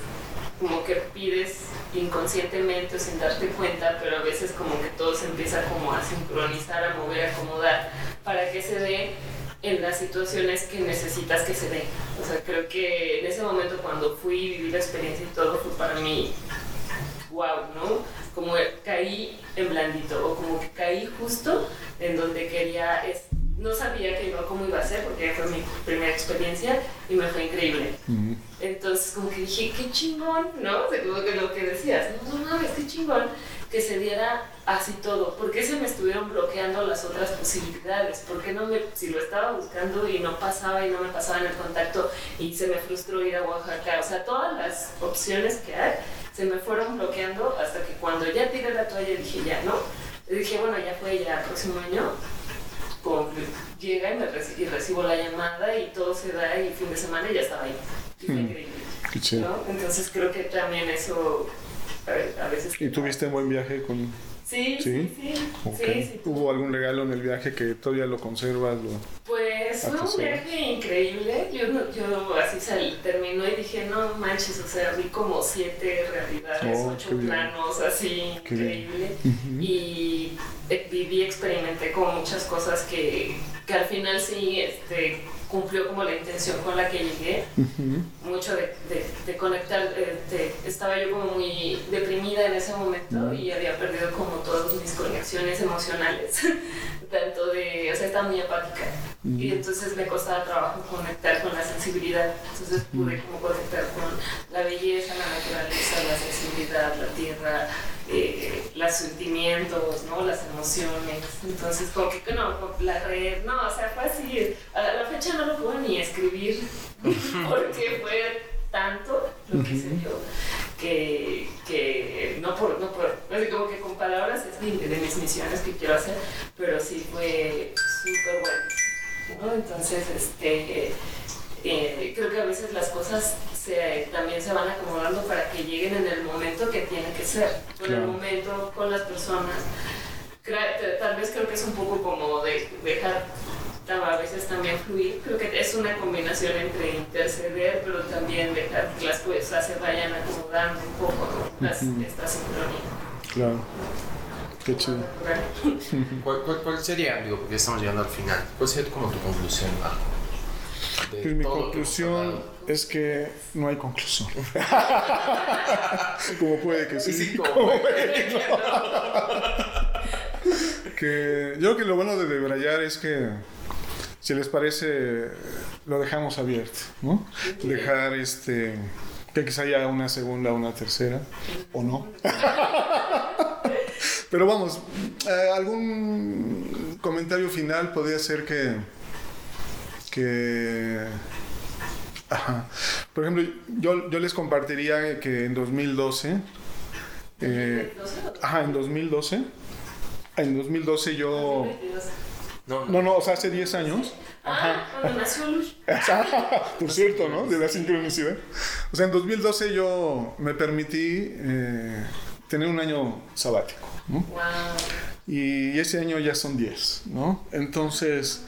como que pides inconscientemente sin darte cuenta, pero a veces como que todo se empieza como a sincronizar, a mover, a acomodar, para que se dé en las situaciones que necesitas que se dé. O sea, creo que en ese momento cuando fui y viví la experiencia y todo fue para mí wow, ¿no? Como caí en blandito o como que caí justo en donde quería es- no sabía que iba, cómo iba a ser porque fue mi primera experiencia y me fue increíble. Entonces como que dije, qué chingón, ¿no? O sea, como que lo que decías, no, no mames, qué chingón que se diera así todo. ¿Por qué se me estuvieron bloqueando las otras posibilidades? ¿Por qué no me, si lo estaba buscando y no pasaba y no me pasaba en el contacto y se me frustró ir a Oaxaca? O sea, todas las opciones que hay se me fueron bloqueando hasta que cuando ya tiré la toalla dije, ya, ¿no? Y dije, bueno, ya fue, ya el próximo año llega y, me y recibo la llamada y todo se da y fin de semana ya estaba ahí. Y fue mm, increíble. ¿no? Entonces creo que también eso a veces... ¿Y tuviste un buen viaje con...? Sí, sí, sí. sí, ¿Hubo algún regalo en el viaje que todavía lo conservas? Pues fue un viaje increíble. Yo, yo así salí, terminó y dije, no manches, o sea, vi como siete realidades, oh, ocho planos, así, increíble. Y eh, viví, experimenté con muchas cosas que, que al final sí, este cumplió como la intención con la que llegué, mucho de, de, conectar, eh, estaba yo como muy deprimida en ese momento y había perdido como todas mis conexiones emocionales, *laughs* tanto de, o sea, estaba muy apática. Y entonces me costaba trabajo conectar con la sensibilidad, entonces pude como conectar con la belleza, la naturaleza, la sensibilidad, la tierra, eh, los sentimientos, ¿no? las emociones. Entonces, como que no, la red, no, o sea, fue así. A la fecha no lo puedo ni escribir *laughs* porque fue tanto lo que se dio que, que no por, no por, así como que con palabras es de, de mis misiones que quiero hacer, pero sí fue súper bueno. ¿no? Entonces, este eh, creo que a veces las cosas se, también se van acomodando para que lleguen en el momento que tiene que ser, en el momento con las personas. Tal vez creo que es un poco como de dejar a veces también fluir. Creo que es una combinación entre interceder, pero también dejar que las cosas se vayan acomodando un poco las, esta sincronía. Claro. Qué chido. ¿Cuál, cuál, sería, digo, porque estamos llegando al final, cuál sería como tu conclusión? Pues mi conclusión es que no hay conclusión. *laughs* como puede que sí. como, puede que no. *laughs* que yo creo que lo bueno de debrayar es que si les parece lo dejamos abierto, ¿no? Dejar este que quizá haya una segunda, una tercera o no. *laughs* Pero vamos, eh, algún comentario final podría ser que que... Por ejemplo, yo, yo les compartiría que en 2012... Eh, ajá, en 2012. En 2012 yo... No, no, o sea, hace 10 años. Ah, cuando nació Luz. *laughs* Por cierto, ¿no? De la sincronicidad. O sea, en 2012 yo me permití eh, tener un año sabático. ¿no? Wow y ese año ya son 10, ¿no? Entonces,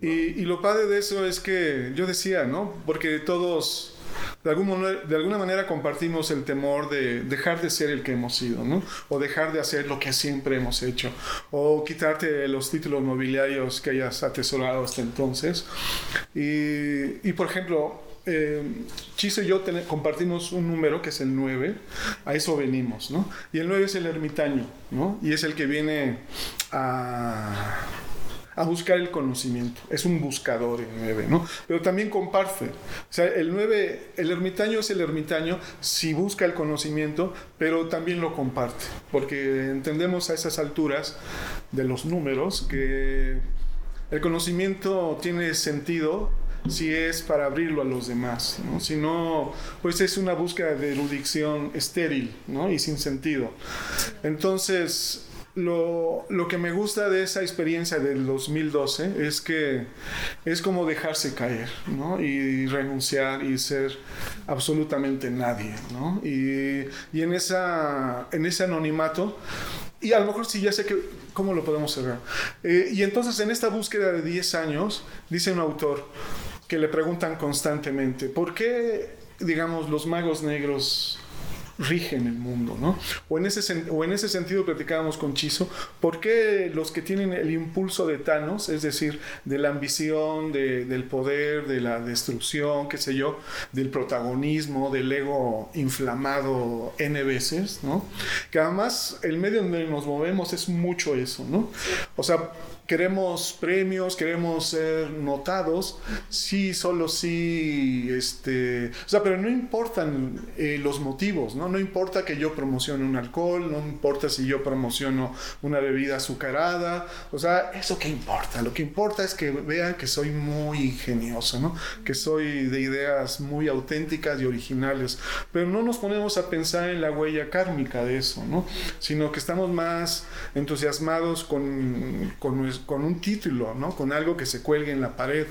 y, y, lo padre de eso es que yo decía, ¿no? Porque todos, de, algún, de alguna manera compartimos el temor de dejar de ser el que hemos sido, ¿no? O dejar de hacer lo que siempre hemos hecho, o quitarte los títulos nobiliarios que hayas atesorado hasta entonces. Y, y por ejemplo, eh, Chiso y yo compartimos un número que es el 9, a eso venimos, ¿no? Y el 9 es el ermitaño, ¿no? Y es el que viene a, buscar el conocimiento, es un buscador el 9, ¿no? Pero también comparte, o sea, el 9, el ermitaño es el ermitaño si busca el conocimiento, pero también lo comparte, porque entendemos a esas alturas de los números que el conocimiento tiene sentido si es para abrirlo a los demás, ¿no? Si no, pues es una búsqueda de erudición estéril, ¿no? Y sin sentido. Entonces, lo, lo, que me gusta de esa experiencia del 2012 es que es como dejarse caer, ¿no? Y renunciar y ser absolutamente nadie, ¿no? Y, y en, esa, en ese anonimato, y a lo mejor sí ya sé que, ¿cómo lo podemos cerrar? Eh, y entonces en esta búsqueda de 10 años, dice un autor, que le preguntan constantemente, ¿por qué, digamos, los magos negros rigen el mundo, ¿no? O en ese, o en ese sentido platicábamos con Chizo, ¿por qué los que tienen el impulso de Thanos, es decir, de la ambición, del poder, de la destrucción, qué sé yo, del protagonismo, del ego inflamado N veces, ¿no? Que además el medio donde nos movemos es mucho eso, ¿no? O sea, queremos premios, queremos ser notados, sí, solo sí, este, o sea, pero no importan eh, los motivos, ¿no? No importa que yo promocione un alcohol, no importa si yo promociono una bebida azucarada, o sea, eso qué importa, lo que importa es que vean que soy muy ingenioso, ¿no? Que soy de ideas muy auténticas y originales, pero no nos ponemos a pensar en la huella kármica de eso, ¿no? Sino que estamos más entusiasmados con, con con un título, ¿no? Con algo que se cuelgue en la pared,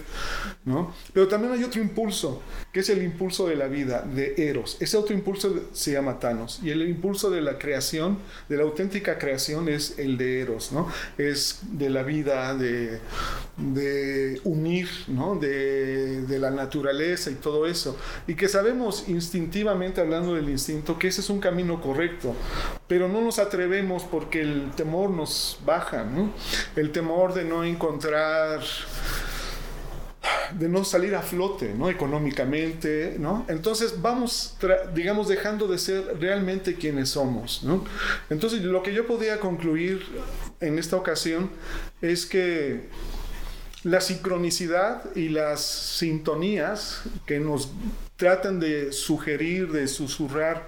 ¿no? Pero también hay otro impulso, que es el impulso de la vida, de Eros. Ese otro impulso se llama Thanos. Y el impulso de la creación, de la auténtica creación, es el de Eros, ¿no? Es de la vida, de, de unir, ¿no? De, de la naturaleza y todo eso. Y que sabemos instintivamente, hablando del instinto, que ese es un camino correcto. Pero no nos atrevemos porque el temor nos baja, ¿no? El temor de no encontrar de no salir a flote, ¿no? Económicamente, ¿no? Entonces vamos, digamos, dejando de ser realmente quienes somos, ¿no? Entonces lo que yo podía concluir en esta ocasión es que la sincronicidad y las sintonías que nos tratan de sugerir, de susurrar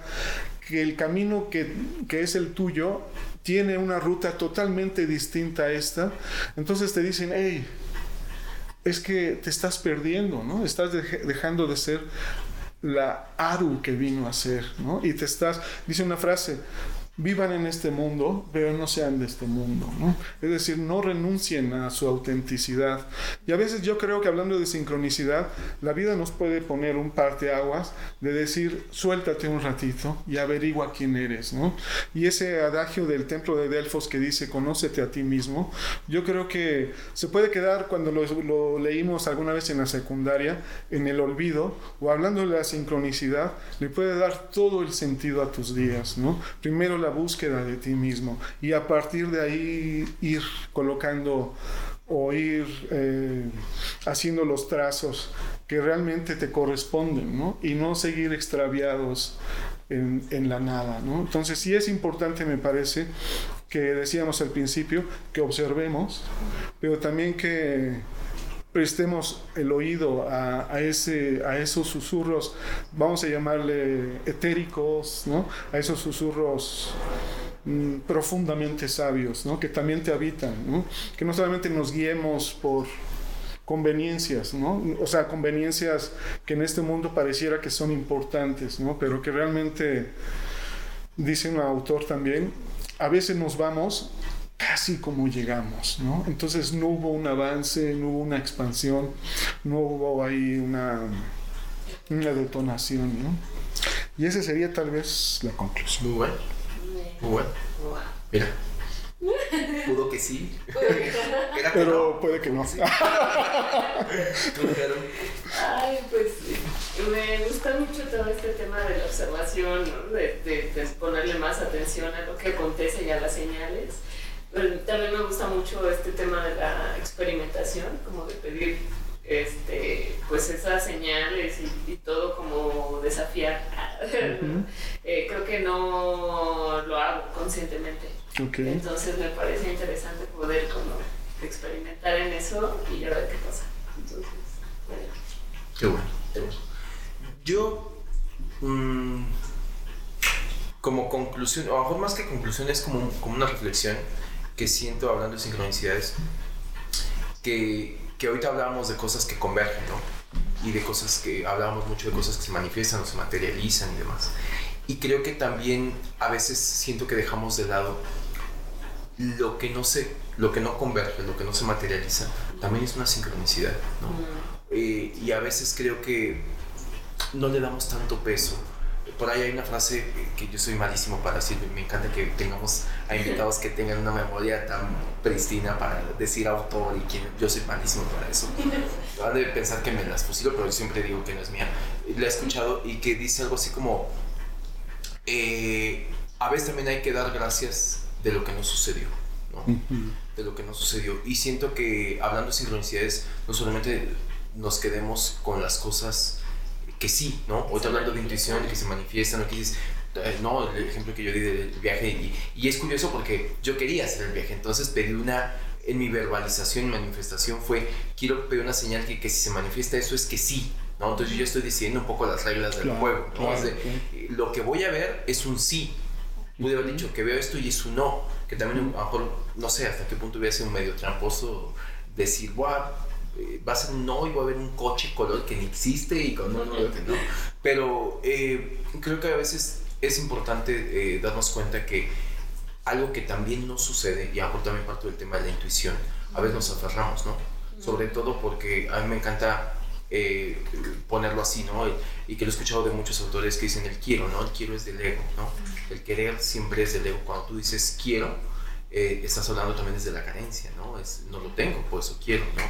que el camino que, que es el tuyo tiene una ruta totalmente distinta a esta, entonces te dicen, hey, es que te estás perdiendo, ¿no? Estás dejando de ser la Aru que vino a ser, ¿no? Y te estás, dice una frase, vivan en este mundo, pero no sean de este mundo, ¿no? Es decir, no renuncien a su autenticidad. Y a veces yo creo que hablando de sincronicidad, la vida nos puede poner un parteaguas de decir, suéltate un ratito y averigua quién eres, ¿no? Y ese adagio del templo de Delfos que dice, conócete a ti mismo, yo creo que se puede quedar cuando lo, lo leímos alguna vez en la secundaria, en el olvido, o hablando de la sincronicidad, le puede dar todo el sentido a tus días, ¿no? Primero la búsqueda de ti mismo y a partir de ahí ir colocando o ir eh, haciendo los trazos que realmente te corresponden, ¿no? Y no seguir extraviados en, en, la nada, ¿no? Entonces sí es importante, me parece, que decíamos al principio, que observemos, pero también que prestemos el oído a, ese, a esos susurros, vamos a llamarle etéricos, ¿no? a esos susurros mm, profundamente sabios, ¿no? que también te habitan, ¿no? que no solamente nos guiemos por conveniencias, ¿no? o sea, conveniencias que en este mundo pareciera que son importantes, ¿no? pero que realmente, dice un autor también, a veces nos vamos casi como llegamos, ¿no? Entonces no hubo un avance, no hubo una expansión, no hubo ahí una, una detonación, ¿no? Y esa sería tal vez la conclusión. Muy bueno. Muy bueno. Mira. Pudo que sí. Pero puede que no. *laughs* Ay, pues me gusta mucho todo este tema de la observación, de, de, de, ponerle más atención a lo que acontece y a las señales también me gusta mucho este tema de la experimentación, como de pedir este, pues esas señales y, todo como desafiar. *laughs* Eh, creo que no lo hago conscientemente. Entonces me parece interesante poder como experimentar en eso y a ver qué pasa. Entonces, bueno. Qué bueno. Yo, mm, como conclusión, o a lo mejor más que conclusión, es como, como una reflexión que siento hablando de sincronicidades, que, que ahorita hablábamos de cosas que convergen, ¿no? Y de cosas que hablábamos mucho de cosas que se manifiestan o se materializan y demás. Y creo que también a veces siento que dejamos de lado lo que no se, lo que no converge, lo que no se materializa, también es una sincronicidad, ¿no? Mm. Eh, y a veces creo que no le damos tanto peso por ahí hay una frase que yo soy malísimo para decir, me encanta que tengamos a *laughs* invitados que tengan una memoria tan pristina para decir autor y quién, yo soy malísimo para eso. *laughs* Han de pensar que me las fusilo, pero yo siempre digo que no es mía. La he escuchado y que dice algo así como, eh, a veces también hay que dar gracias de lo que nos sucedió, ¿no? De lo que nos sucedió. Y siento que hablando de sincronicidades, no solamente nos quedemos con las cosas que sí, ¿no? Hoy hablando de intuición, que se manifiestan, ¿no? Que dices, eh, no, el ejemplo que yo di del viaje, y, y, es curioso porque yo quería hacer el viaje, entonces pedí una, en mi verbalización y manifestación fue, quiero pedir una señal que, que si se manifiesta eso es que sí, ¿no? Entonces yo estoy diciendo un poco las reglas del juego, ¿no? Claro, de, lo que voy a ver es un sí, pude haber dicho que veo esto y es un no, que también a lo mejor, no sé hasta qué punto hubiera sido un medio tramposo decir, wow, va a ser un no y va a haber un coche color que ni existe y con un no, no. Pero eh, creo que a veces es importante eh, darnos cuenta que algo que también nos sucede, y ahora también parte del tema de la intuición, a veces nos aferramos, ¿no? Sobre todo porque a mí me encanta eh, ponerlo así, ¿no? Y, y, que lo he escuchado de muchos autores que dicen el quiero, ¿no? El quiero es del ego, ¿no? El querer siempre es del ego. Cuando tú dices quiero, eh, estás hablando también desde la carencia, ¿no? Es, no lo tengo, por eso quiero, ¿no?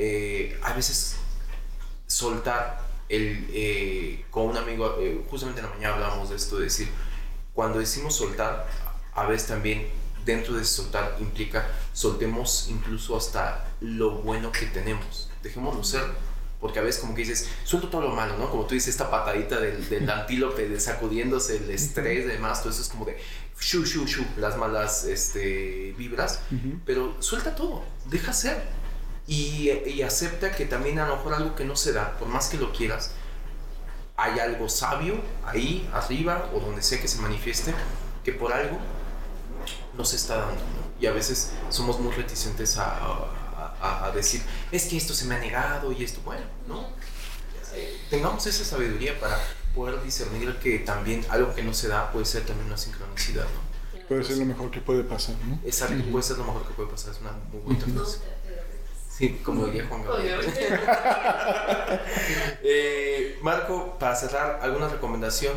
Eh, a veces soltar el, eh, con un amigo, eh, justamente en la mañana hablábamos de esto, de decir, cuando decimos soltar, a veces también dentro de soltar implica soltemos incluso hasta lo bueno que tenemos, dejémoslo ser, porque a veces como que dices, suelto todo lo malo, ¿no? Como tú dices, esta patadita del, del *laughs* antílope, de sacudiéndose el estrés, demás, todo eso es como de, shu, shu, shu, las malas este, vibras, uh -huh. pero suelta todo, deja ser, y, y, acepta que también a lo mejor algo que no se da, por más que lo quieras, hay algo sabio ahí arriba o donde sea que se manifieste, que por algo no se está dando. ¿no? Y a veces somos muy reticentes a, a, a, decir, es que esto se me ha negado y esto, bueno, ¿no? Tengamos esa sabiduría para poder discernir que también algo que no se da puede ser también una sincronicidad, ¿no? Puede ser lo mejor que puede pasar, ¿no? Exacto, uh -huh. puede ser lo mejor que puede pasar, es una muy buena frase. Sí, como diría Juan Gabriel. *laughs* eh, Marco, para cerrar, ¿alguna recomendación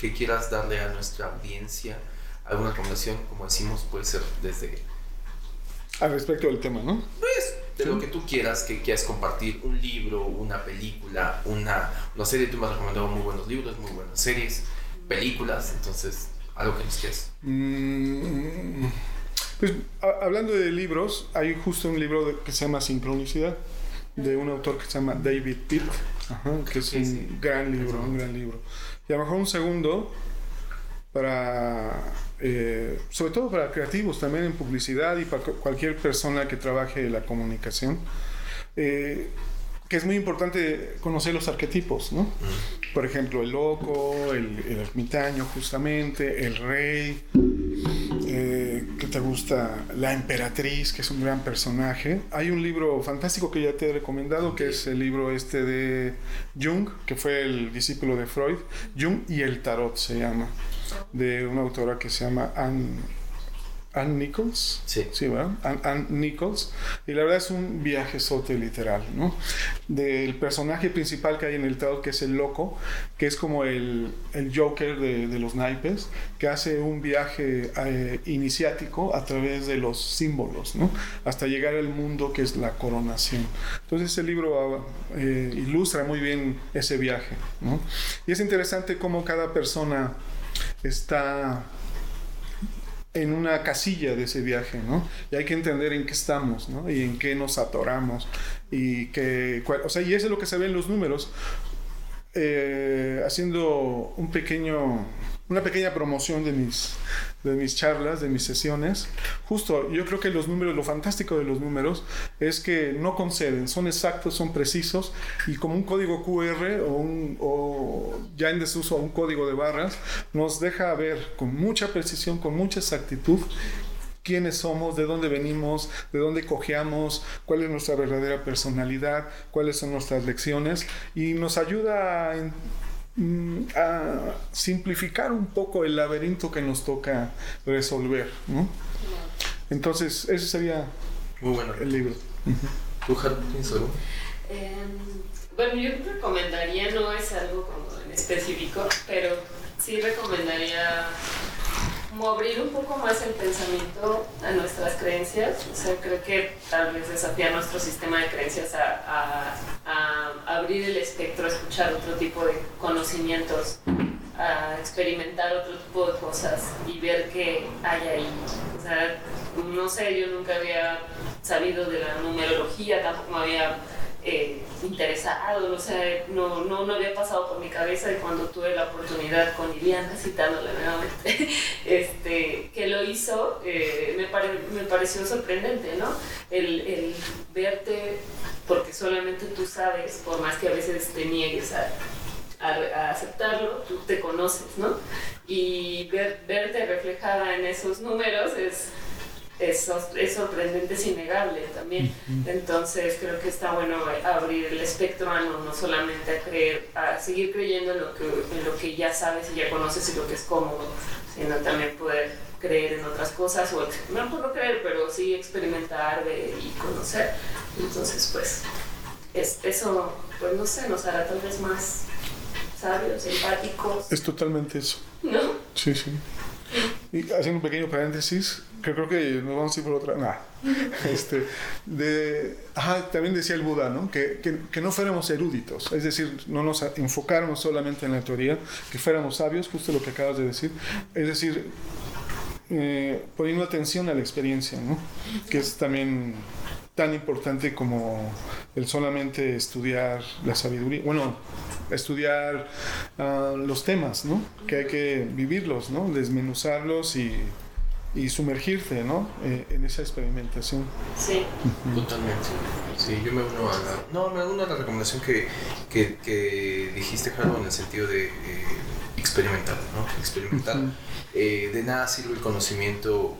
que quieras darle a nuestra audiencia? ¿Alguna recomendación, como decimos, puede ser desde... Al respecto del tema, ¿no? Pues, de sí. lo que tú quieras, que quieras compartir, un libro, una película, una, una serie, tú me has recomendado muy buenos libros, muy buenas series, películas, entonces, algo que nos quieras. Mm. Pues hablando de libros, hay justo un libro de, que se llama Sincronicidad, de un autor que se llama David Pitt, ajá, que es un sí. gran libro, un gran libro. Y a lo mejor un segundo para, eh, sobre todo para creativos, también en publicidad y para cualquier persona que trabaje la comunicación. Eh, que es muy importante conocer los arquetipos, ¿no? Por ejemplo, el loco, el, el ermitaño, justamente, el rey, eh, que te gusta la emperatriz, que es un gran personaje. Hay un libro fantástico que ya te he recomendado, que es el libro este de Jung, que fue el discípulo de Freud, Jung y el tarot se llama, de una autora que se llama Anne Ann Nichols. Sí. Sí, ¿verdad? Ann, Ann, Nichols. Y la verdad es un viaje sote literal, ¿no? Del personaje principal que hay en el tarot, que es el loco, que es como el, el Joker de, de, los naipes, que hace un viaje eh, iniciático a través de los símbolos, ¿no? Hasta llegar al mundo que es la coronación. Entonces, ese libro eh, ilustra muy bien ese viaje, ¿no? Y es interesante cómo cada persona está en una casilla de ese viaje, ¿no? Y hay que entender en qué estamos, ¿no? Y en qué nos atoramos. Y que, o sea, y eso es lo que se ve en los números. Eh, haciendo un pequeño, una pequeña promoción de mis, de mis charlas, de mis sesiones. Justo, yo creo que los números, lo fantástico de los números es que no conceden, son exactos, son precisos y como un código QR o, ya en desuso un código de barras, nos deja ver con mucha precisión, con mucha exactitud quiénes somos, de dónde venimos, de dónde cojeamos, cuál es nuestra verdadera personalidad, cuáles son nuestras lecciones y nos ayuda a, a simplificar un poco el laberinto que nos toca resolver. ¿no? Entonces, ese sería Muy bueno. el libro. ¿Tú, tienes algo? Eh, bueno, yo recomendaría, no es algo como en específico, pero sí recomendaría como un poco más el pensamiento a nuestras creencias. O sea, creo que tal vez desafiar nuestro sistema de creencias a, abrir el espectro, a escuchar otro tipo de conocimientos, a experimentar otro tipo de cosas y ver qué hay ahí. O sea, no sé, yo nunca había sabido de la numerología, tampoco había eh, interesado, o sea, no, no, no había pasado por mi cabeza y cuando tuve la oportunidad con Iliana, citándole nuevamente, *laughs* este, que lo hizo, eh, me, me pareció sorprendente, ¿no? El, el, verte, porque solamente tú sabes, por más que a veces te niegues a, a, aceptarlo, tú te conoces, ¿no? Y ver, verte reflejada en esos números es es, es sorprendente, es innegable también. Entonces creo que está bueno abrir el espectro a no, solamente a creer, a seguir creyendo en lo, que, en lo que ya sabes y ya conoces y lo que es cómodo, sino también poder creer en otras cosas, o no puedo creer, pero sí experimentar y conocer. Entonces, pues, es, eso, pues no sé, nos hará tal vez más sabios, empáticos. Es totalmente eso. ¿No? Sí, sí. Y haciendo un pequeño paréntesis, que creo que nos vamos a ir por otra. Nah. *laughs* Este, de, ajá, también decía el Buda, ¿no? Que, que, que, no fuéramos eruditos, es decir, no nos enfocáramos solamente en la teoría, que fuéramos sabios, justo lo que acabas de decir. Es decir, eh, poniendo atención a la experiencia, ¿no? Que es también tan importante como el solamente estudiar la sabiduría, bueno, estudiar uh, los temas, ¿no? Que hay que vivirlos, ¿no? Desmenuzarlos y, y sumergirte, ¿no? Eh, en esa experimentación. Sí. Totalmente. Sí, yo me uno a la, no, me uno a la recomendación que, que, que dijiste, Carlos, en el sentido de eh, experimentar, ¿no? Experimentar. Eh, de nada sirve el conocimiento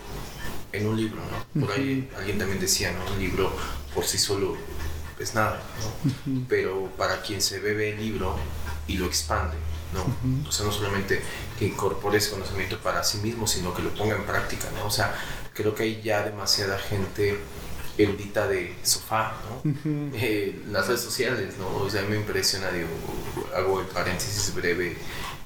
en un libro, ¿no? Por ahí alguien también decía, ¿no? Un libro por sí solo es nada, ¿no? Pero para quien se bebe el libro y lo expande, ¿no? O sea, no solamente que incorpore ese conocimiento para sí mismo, sino que lo ponga en práctica, ¿no? O sea, creo que hay ya demasiada gente erudita de sofá, ¿no? Eh, las redes sociales, ¿no? O sea, me impresiona, digo, hago el paréntesis breve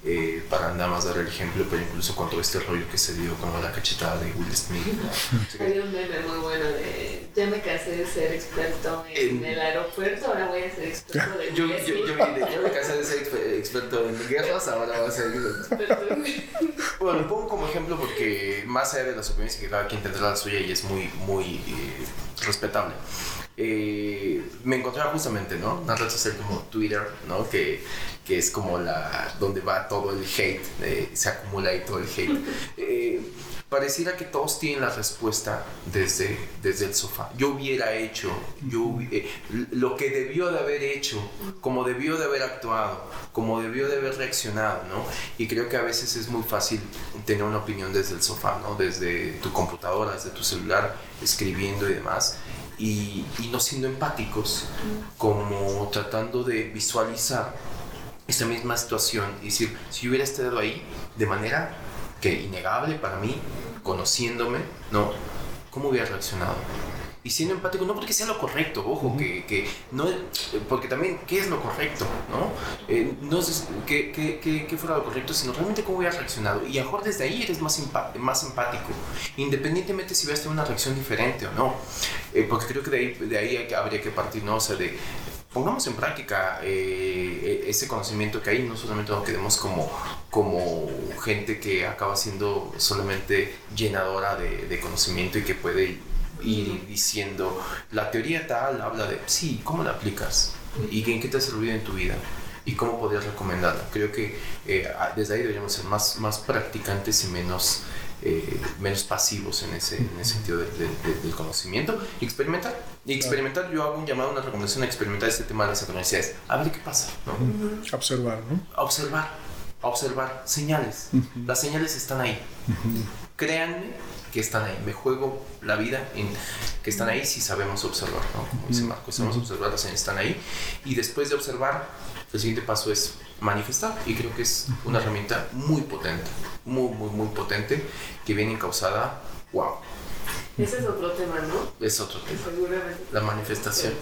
eh, para nada más dar el ejemplo, pero incluso con todo este rollo que se dio con la cachetada de Will Smith. *laughs* Hay un meme muy bueno de ya me cansé de ser experto en, el aeropuerto, ahora voy a ser experto de yo, yo, yo, yo, me cansé de ser experto en guerras, ahora voy a ser experto *laughs* Bueno, lo pongo como ejemplo porque más allá de las opiniones que cada quien tendrá la suya y es muy, muy eh, respetable. Eh, me encontraba justamente, ¿no? Una red social como Twitter, ¿no? Que, que es como la donde va todo el hate, eh, se acumula ahí todo el hate. *laughs* Eh, pareciera que todos tienen la respuesta desde, desde el sofá. Yo hubiera hecho yo, lo que debió de haber hecho, como debió de haber actuado, como debió de haber reaccionado, ¿no? Y creo que a veces es muy fácil tener una opinión desde el sofá, ¿no? Desde tu computadora, desde tu celular, escribiendo y demás y, no siendo empáticos, como tratando de visualizar esa misma situación y decir, si yo hubiera estado ahí de manera que innegable para mí, conociéndome, ¿no? ¿Cómo hubiera reaccionado? Y siendo empático, no porque sea lo correcto, ojo, que, que, no, porque también, ¿qué es lo correcto? ¿no? Eh, no es que, que, que, fuera lo correcto, sino realmente cómo hubieras reaccionado. Y a mejor desde ahí eres más, más empático, independientemente si tenido una reacción diferente o no. Eh, porque creo que de ahí, de ahí habría que partir, ¿no? O sea, de pongamos en práctica eh, e-, ese conocimiento que hay, no solamente lo quedemos como, como gente que acaba siendo solamente llenadora de, de conocimiento y que puede ir diciendo, la teoría tal habla de, sí, ¿cómo la aplicas? ¿Y en qué te ha servido en tu vida? ¿Y cómo podrías recomendarla? Creo que eh, desde ahí deberíamos ser más, más practicantes y menos, eh, menos pasivos en ese, en ese sentido del conocimiento. Y experimentar. Y experimentar, yo hago un llamado, una recomendación a experimentar este tema de las sincronicidades. A ver qué pasa. ¿no? Observar, ¿no? observar. observar señales. Las señales están ahí. Créanme que están ahí. Me juego la vida en que están ahí si sabemos observar, ¿no? Como dice Marco, sabemos observar, están ahí. Y después de observar, el siguiente paso es manifestar. Y creo que es una herramienta muy potente, muy, muy, muy potente, que viene encausada, wow. Ese es otro tema, ¿no? Es otro tema. Seguramente. La manifestación.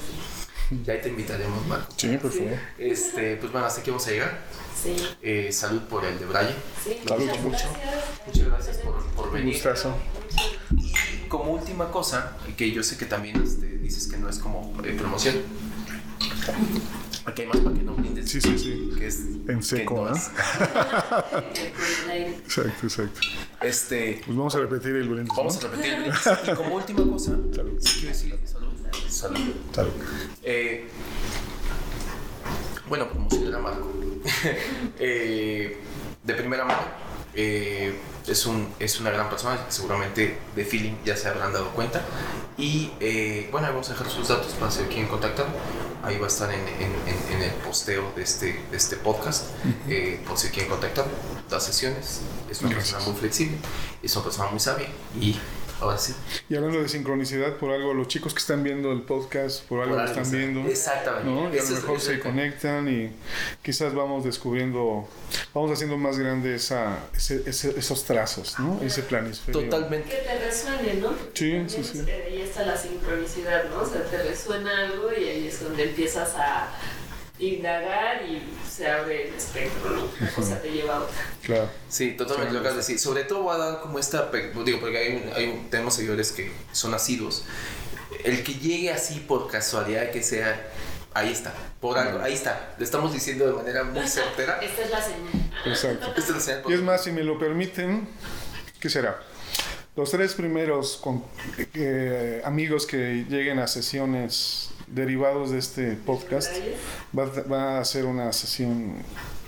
*laughs* Ya ahí te invitaremos, Marco. Sí, por favor. Este, pues bueno, hasta aquí vamos a llegar. Sí. Eh, salud por el de Braille. Sí, Salud, muchas mucho. gracias. Muchas gracias por, por venir. Gustazo. Y como última cosa, que yo sé que también este, dices que no es como eh, promoción, Aquí hay más para que no brindes. Sí, sí, sí. Que es En seco, que no ¿no? es. El *laughs* aire. Exacto, exacto. Este, Pues vamos a repetir el brindis. vamos a repetir el brindis. Y como última cosa, Salud. sí quiero decir salud. Salud. Salud. Eh, bueno, promocionar a Marco. Eh, de primera mano, eh, es, un, es una gran persona, seguramente de feeling ya se habrán dado cuenta. Y eh, bueno, ahí vamos a dejar sus datos para si quieren contactar. Ahí va a estar en, en- en- en el posteo de este, de este podcast, eh, por si quieren contactar. Das sesiones, es una Gracias. persona muy flexible, es una persona muy sabia. Y ahora sí, Y hablando de sincronicidad, por algo, los chicos que están viendo el podcast, por algo por lo algo están está- viendo. Exactamente. ¿no? Y a lo mejor se conectan y quizás vamos descubriendo, vamos haciendo más grande esa, ese- ese- esos trazos, ¿no? Ese planisferio. Totalmente. Que te resuene, ¿no? Sí, También, sí, sí. eh, Ahí está la sincronicidad, ¿no? O sea, te resuena algo y ahí es donde empiezas a indagar y se abre el espectro, ¿no? Una cosa te lleva a otra. Claro. Sí, totalmente lo que vas a decir. Sobre todo va a dar como esta, digo, porque hay, hay tenemos seguidores que son asiduos. El que llegue así por casualidad que sea, ahí está, por algo, ahí está. Le estamos diciendo de manera muy certera. Esta es la señal. Exacto. Esta es la señal Y es más, si me lo permiten, ¿qué será? Los tres primeros con- eh, amigos que lleguen a sesiones derivados de este podcast va, a- va a ser una sesión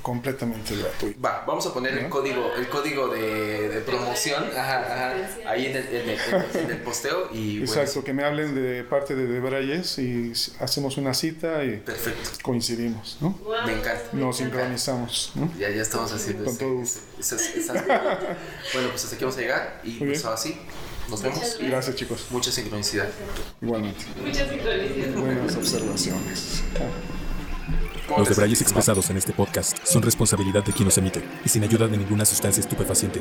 completamente gratuita. Va, vamos a poner el código, el código de, de promoción ajá, ajá, ahí en el, en, el, en posteo y *laughs* bueno, Exacto, que me hablen de parte de Debrayes y hacemos una cita y perfecto. coincidimos, ¿no? Me encanta. Nos sincronizamos, ¿no? Ya, ya estamos haciendo Con ese- todo ese- esas, esas- Bueno, pues hasta aquí vamos a llegar y pues bien. Nos vemos. Muchas Gracias chicos, Mucha sincronicidad. igualmente. Mucha sincronicidad. Buenas observaciones. ¿Cómo Los debrayes expresados en este podcast son responsabilidad de quien los emite y sin ayuda de ninguna sustancia estupefaciente.